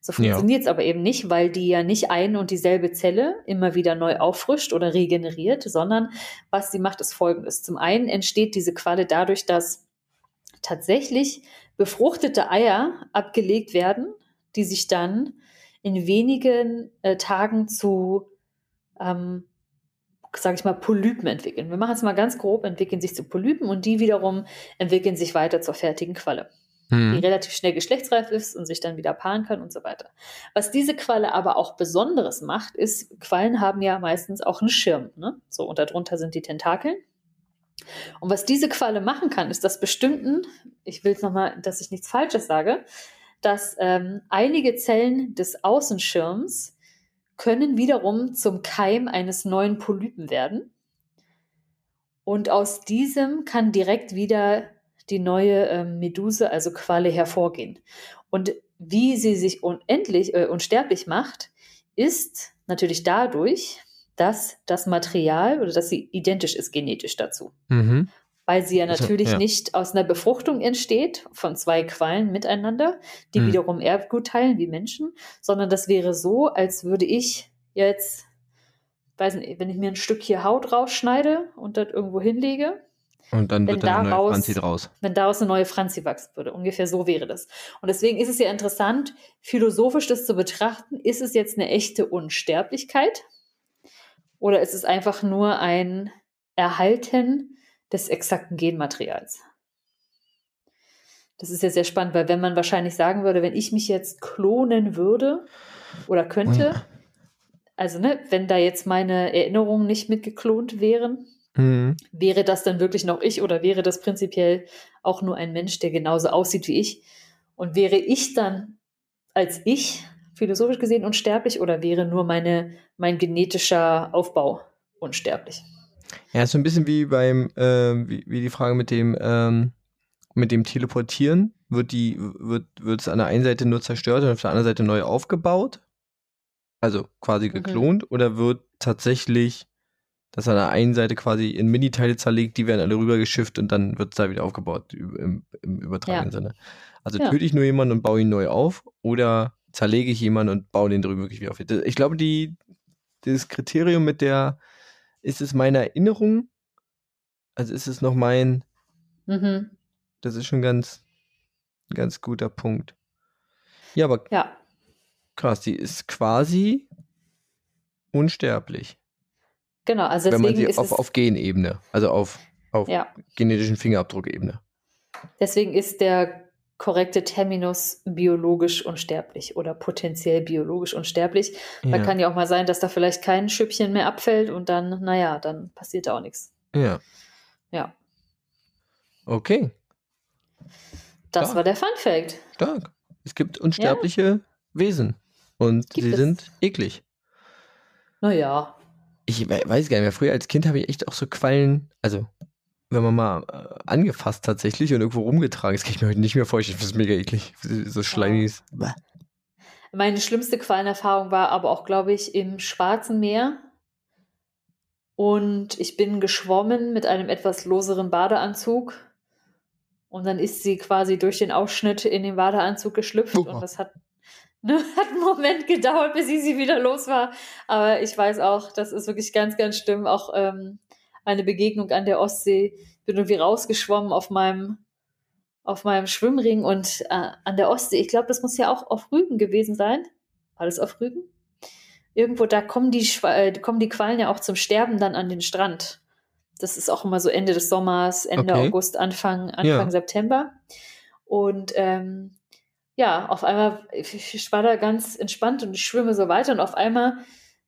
[SPEAKER 1] So
[SPEAKER 2] Ja.
[SPEAKER 1] funktioniert es aber eben nicht, weil die ja nicht ein und dieselbe Zelle immer wieder neu auffrischt oder regeneriert, sondern was sie macht, ist folgendes. Zum einen entsteht diese Qualle dadurch, dass tatsächlich befruchtete Eier abgelegt werden, die sich dann in wenigen äh, Tagen zu, ähm, sage ich mal, Polypen entwickeln. Wir machen es mal ganz grob, entwickeln sich zu Polypen und die wiederum entwickeln sich weiter zur fertigen Qualle die
[SPEAKER 2] Hm.
[SPEAKER 1] relativ schnell geschlechtsreif ist und sich dann wieder paaren kann und so weiter. Was diese Qualle aber auch Besonderes macht, ist, Quallen haben ja meistens auch einen Schirm. Ne? So, und darunter sind die Tentakeln. Und was diese Qualle machen kann, ist, dass bestimmten, ich will es nochmal, dass ich nichts Falsches sage, dass ähm, einige Zellen des Außenschirms können wiederum zum Keim eines neuen Polypen werden. Und aus diesem kann direkt wieder die neue ähm, Meduse, also Qualle, hervorgehen. Und wie sie sich unendlich, äh, unsterblich macht, ist natürlich dadurch, dass das Material oder dass sie identisch ist genetisch dazu.
[SPEAKER 2] Mhm.
[SPEAKER 1] Weil sie ja natürlich
[SPEAKER 2] ja.
[SPEAKER 1] nicht aus einer Befruchtung entsteht von zwei Quallen miteinander, die
[SPEAKER 2] Hm.
[SPEAKER 1] wiederum Erbgut teilen wie Menschen, sondern das wäre so, als würde ich jetzt, weiß nicht, wenn ich mir ein Stück hier Haut rausschneide und das irgendwo hinlege,
[SPEAKER 2] Und dann wird dann eine neue
[SPEAKER 1] daraus-
[SPEAKER 2] Franzi draus.
[SPEAKER 1] wenn daraus eine neue Franzi wachsen würde. Ungefähr so wäre das. Und deswegen ist es ja interessant, philosophisch das zu betrachten. Ist es jetzt eine echte Unsterblichkeit? Oder ist es einfach nur ein Erhalten des exakten Genmaterials? Das ist ja sehr spannend, weil wenn man wahrscheinlich sagen würde, wenn ich mich jetzt klonen würde oder könnte, also ne, wenn da jetzt meine Erinnerungen nicht mitgeklont wären, Mhm. Wäre das dann wirklich noch ich oder wäre das prinzipiell auch nur ein Mensch, der genauso aussieht wie ich? Und wäre ich dann als ich philosophisch gesehen unsterblich oder wäre nur meine, mein genetischer Aufbau unsterblich?
[SPEAKER 2] Ja, ist so ein bisschen wie beim, äh, wie, wie, die Frage mit dem, ähm, mit dem Teleportieren. Wird die, wird, wird es an der einen Seite nur zerstört und auf der anderen Seite neu aufgebaut? Also quasi mhm. geklont mhm. oder wird tatsächlich das an der einen Seite quasi in Miniteile zerlegt, die werden alle rübergeschifft und dann wird es da wieder aufgebaut im, im übertragenen ja. Sinne. Also ja. töte ich nur jemanden und baue ihn neu auf oder zerlege ich jemanden und baue den drüben wirklich wieder auf. Ich glaube, die, das Kriterium mit der, ist es meine Erinnerung? Also ist es noch mein, mhm. das ist schon ganz, ganz guter Punkt. Ja, aber
[SPEAKER 1] ja.
[SPEAKER 2] krass, die ist quasi unsterblich.
[SPEAKER 1] Genau, also
[SPEAKER 2] deswegen Wenn man sie ist auf, auf Genebene, also auf, auf ja. genetischen Fingerabdruckebene.
[SPEAKER 1] Deswegen ist der korrekte Terminus biologisch unsterblich oder potenziell biologisch unsterblich. Ja. Da kann ja auch mal sein, dass da vielleicht kein Schüppchen mehr abfällt und dann, naja, dann passiert da auch nichts.
[SPEAKER 2] Ja.
[SPEAKER 1] Ja.
[SPEAKER 2] Okay.
[SPEAKER 1] Das Stark. war der Fun Fact.
[SPEAKER 2] Stark. Es gibt unsterbliche ja. Wesen und gibt sie es? sind eklig.
[SPEAKER 1] Naja.
[SPEAKER 2] Ich weiß gar nicht mehr. Früher als Kind habe ich echt auch so Quallen, also wenn man mal äh, angefasst tatsächlich und irgendwo rumgetragen ist, kann ich mir heute nicht mehr vorstellen. Das ist mega eklig. So schleimiges. Ja.
[SPEAKER 1] Meine schlimmste Quallenerfahrung war aber auch, glaube ich, im Schwarzen Meer. Und ich bin geschwommen mit einem etwas loseren Badeanzug. Und dann ist sie quasi durch den Ausschnitt in den Badeanzug geschlüpft. Oh. Und das hat, ne, hat einen Moment gedauert, bis sie, sie wieder los war. Aber ich weiß auch, das ist wirklich ganz, ganz schlimm. Auch ähm, eine Begegnung an der Ostsee. Ich bin irgendwie rausgeschwommen auf meinem, auf meinem Schwimmring und äh, an der Ostsee. Ich glaube, das muss ja auch auf Rügen gewesen sein. Alles auf Rügen? Irgendwo, da kommen die, äh, kommen die Quallen ja auch zum Sterben dann an den Strand. Das ist auch immer so Ende des Sommers, Ende okay. August, Anfang, Anfang ja. September. Und ähm, ja, auf einmal, ich war da ganz entspannt und ich schwimme so weiter und auf einmal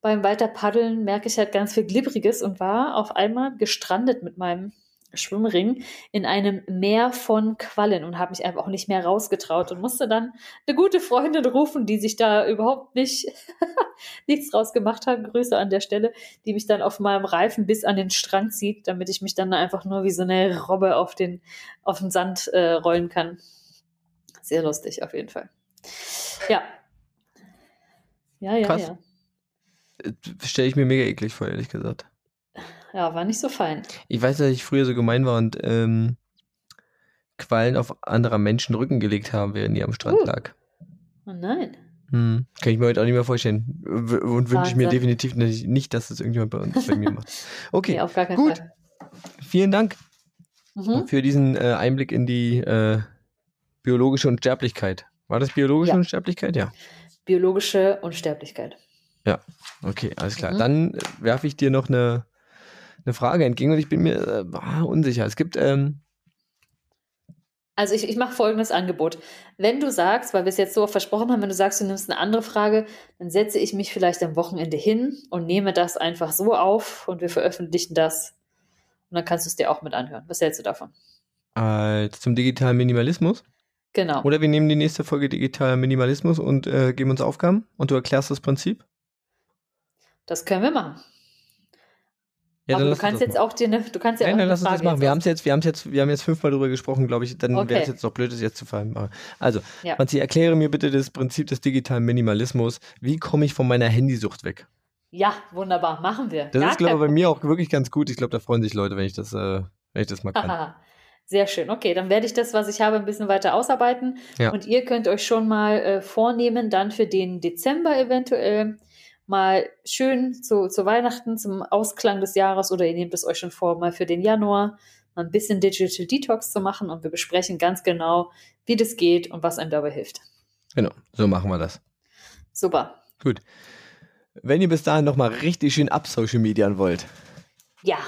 [SPEAKER 1] beim Weiterpaddeln merke ich halt ganz viel Glibberiges und war auf einmal gestrandet mit meinem Schwimmring in einem Meer von Quallen und habe mich einfach auch nicht mehr rausgetraut und musste dann eine gute Freundin rufen, die sich da überhaupt nicht nichts draus gemacht hat. Grüße an der Stelle, die mich dann auf meinem Reifen bis an den Strand zieht, damit ich mich dann einfach nur wie so eine Robbe auf den, auf den Sand äh, rollen kann. Sehr lustig auf jeden Fall. Ja. Ja, ja, Krass. ja
[SPEAKER 2] stelle ich mir mega eklig vor, ehrlich gesagt.
[SPEAKER 1] Ja, war nicht so fein.
[SPEAKER 2] Ich weiß, dass ich früher so gemein war und ähm, Quallen auf anderer Menschen Rücken gelegt haben, während die am Strand uh. lag.
[SPEAKER 1] Oh nein.
[SPEAKER 2] Hm, kann ich mir heute auch nicht mehr vorstellen. Und wünsche ich mir definitiv nicht, dass das irgendjemand bei uns bei mir macht. Okay, nee, auf gar keinen gut. Fall. Vielen Dank mhm. für diesen äh, Einblick in die äh, biologische Unsterblichkeit. War das biologische ja. Unsterblichkeit? Ja.
[SPEAKER 1] Biologische Unsterblichkeit.
[SPEAKER 2] Ja, okay, alles klar. Mhm. Dann werfe ich dir noch eine, eine Frage entgegen und ich bin mir äh, unsicher. Es gibt. Ähm
[SPEAKER 1] also ich, ich mache folgendes Angebot. Wenn du sagst, weil wir es jetzt so versprochen haben, wenn du sagst, du nimmst eine andere Frage, dann setze ich mich vielleicht am Wochenende hin und nehme das einfach so auf und wir veröffentlichen das. Und dann kannst du es dir auch mit anhören. Was hältst du davon?
[SPEAKER 2] Als zum digitalen Minimalismus?
[SPEAKER 1] Genau.
[SPEAKER 2] Oder wir nehmen die nächste Folge digitaler Minimalismus und äh, geben uns Aufgaben und du erklärst das Prinzip?
[SPEAKER 1] Das können wir machen. Ja, Aber du kannst jetzt machen. auch dir eine, du kannst ja
[SPEAKER 2] nein,
[SPEAKER 1] auch
[SPEAKER 2] nein, lass uns das machen. Wir haben es jetzt, wir haben jetzt, wir haben jetzt fünfmal drüber gesprochen, glaube ich. Dann okay. wäre es jetzt noch blöd, das jetzt zu vereinbaren. Also, ja. Franzi, erkläre mir bitte das Prinzip des digitalen Minimalismus. Wie komme ich von meiner Handysucht weg?
[SPEAKER 1] Ja, wunderbar, machen wir.
[SPEAKER 2] Das Gar ist, glaube ich, bei mir auch wirklich ganz gut. Ich glaube, da freuen sich Leute, wenn ich das, äh, wenn ich das mal kann.
[SPEAKER 1] Sehr schön. Okay, dann werde ich das, was ich habe, ein bisschen weiter ausarbeiten. Ja. Und ihr könnt euch schon mal äh, vornehmen, dann für den Dezember eventuell mal schön zu, zu Weihnachten, zum Ausklang des Jahres oder ihr nehmt es euch schon vor, mal für den Januar mal ein bisschen Digital Detox zu machen und wir besprechen ganz genau, wie das geht und was einem dabei hilft.
[SPEAKER 2] Genau, so machen wir das.
[SPEAKER 1] Super.
[SPEAKER 2] Gut. Wenn ihr bis dahin nochmal richtig schön ab Social Median wollt.
[SPEAKER 1] Ja.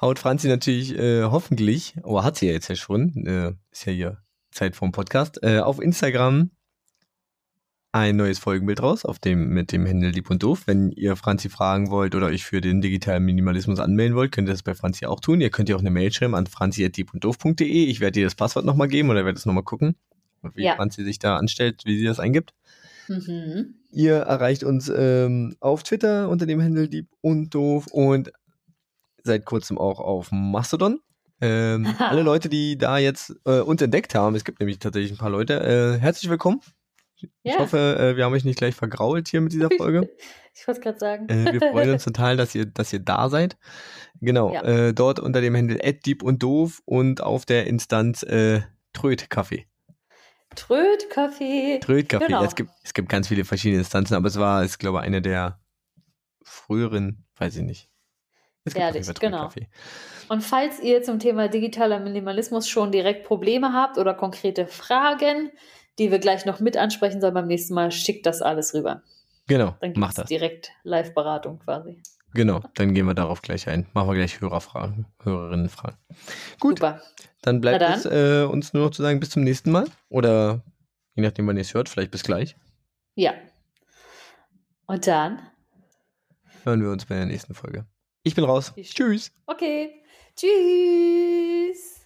[SPEAKER 2] Haut Franzi natürlich äh, hoffentlich, aber oh, hat sie ja jetzt ja schon, äh, ist ja hier Zeit vom Podcast, äh, auf Instagram ein neues Folgenbild raus, auf dem mit dem Händel Lieb und Doof. Wenn ihr Franzi fragen wollt oder euch für den digitalen Minimalismus anmelden wollt, könnt ihr das bei Franzi auch tun. Ihr könnt ihr auch eine Mail schreiben an franzi.diepunddoof.de. Ich werde dir das Passwort nochmal geben oder werde es nochmal gucken, wie
[SPEAKER 1] Ja.
[SPEAKER 2] Franzi sich da anstellt, wie sie das eingibt.
[SPEAKER 1] Mhm.
[SPEAKER 2] Ihr erreicht uns ähm, auf Twitter unter dem Händel Dieb und Doof und seit kurzem auch auf Mastodon. Ähm, alle Leute, die da jetzt äh, uns entdeckt haben, es gibt nämlich tatsächlich ein paar Leute, äh, herzlich willkommen. Ich
[SPEAKER 1] Ja.
[SPEAKER 2] hoffe, äh, wir haben euch nicht gleich vergrault hier mit dieser Folge.
[SPEAKER 1] Ich wollte gerade sagen.
[SPEAKER 2] äh, wir freuen uns total, dass ihr, dass ihr da seid. Genau,
[SPEAKER 1] Ja.
[SPEAKER 2] äh, dort unter dem Händel Dieb und Doof und auf der Instanz äh, Tröd Kaffee.
[SPEAKER 1] Trödkaffee.
[SPEAKER 2] Trödkaffee.
[SPEAKER 1] Genau.
[SPEAKER 2] Es, gibt, es gibt ganz viele verschiedene Instanzen, aber es war, ich glaube, eine der früheren, weiß ich nicht. Es gibt
[SPEAKER 1] Ehrlich, genau.
[SPEAKER 2] Trödkaffee.
[SPEAKER 1] Und falls ihr zum Thema digitaler Minimalismus schon direkt Probleme habt oder konkrete Fragen, die wir gleich noch mit ansprechen sollen beim nächsten Mal, schickt das alles rüber.
[SPEAKER 2] Genau,
[SPEAKER 1] Dann
[SPEAKER 2] mach
[SPEAKER 1] gibt
[SPEAKER 2] das.
[SPEAKER 1] es direkt Live-Beratung quasi.
[SPEAKER 2] Genau, dann gehen wir darauf gleich ein. Machen wir gleich Hörerfragen, Hörerinnenfragen. Gut,
[SPEAKER 1] Super.
[SPEAKER 2] dann bleibt
[SPEAKER 1] dann.
[SPEAKER 2] es äh, uns nur noch zu sagen, bis zum nächsten Mal. Oder je nachdem, wann ihr es hört, vielleicht bis gleich.
[SPEAKER 1] Ja. Und dann?
[SPEAKER 2] Hören wir uns bei der nächsten Folge. Ich bin raus.
[SPEAKER 1] Spaß.
[SPEAKER 2] Tschüss.
[SPEAKER 1] Okay. Tschüss.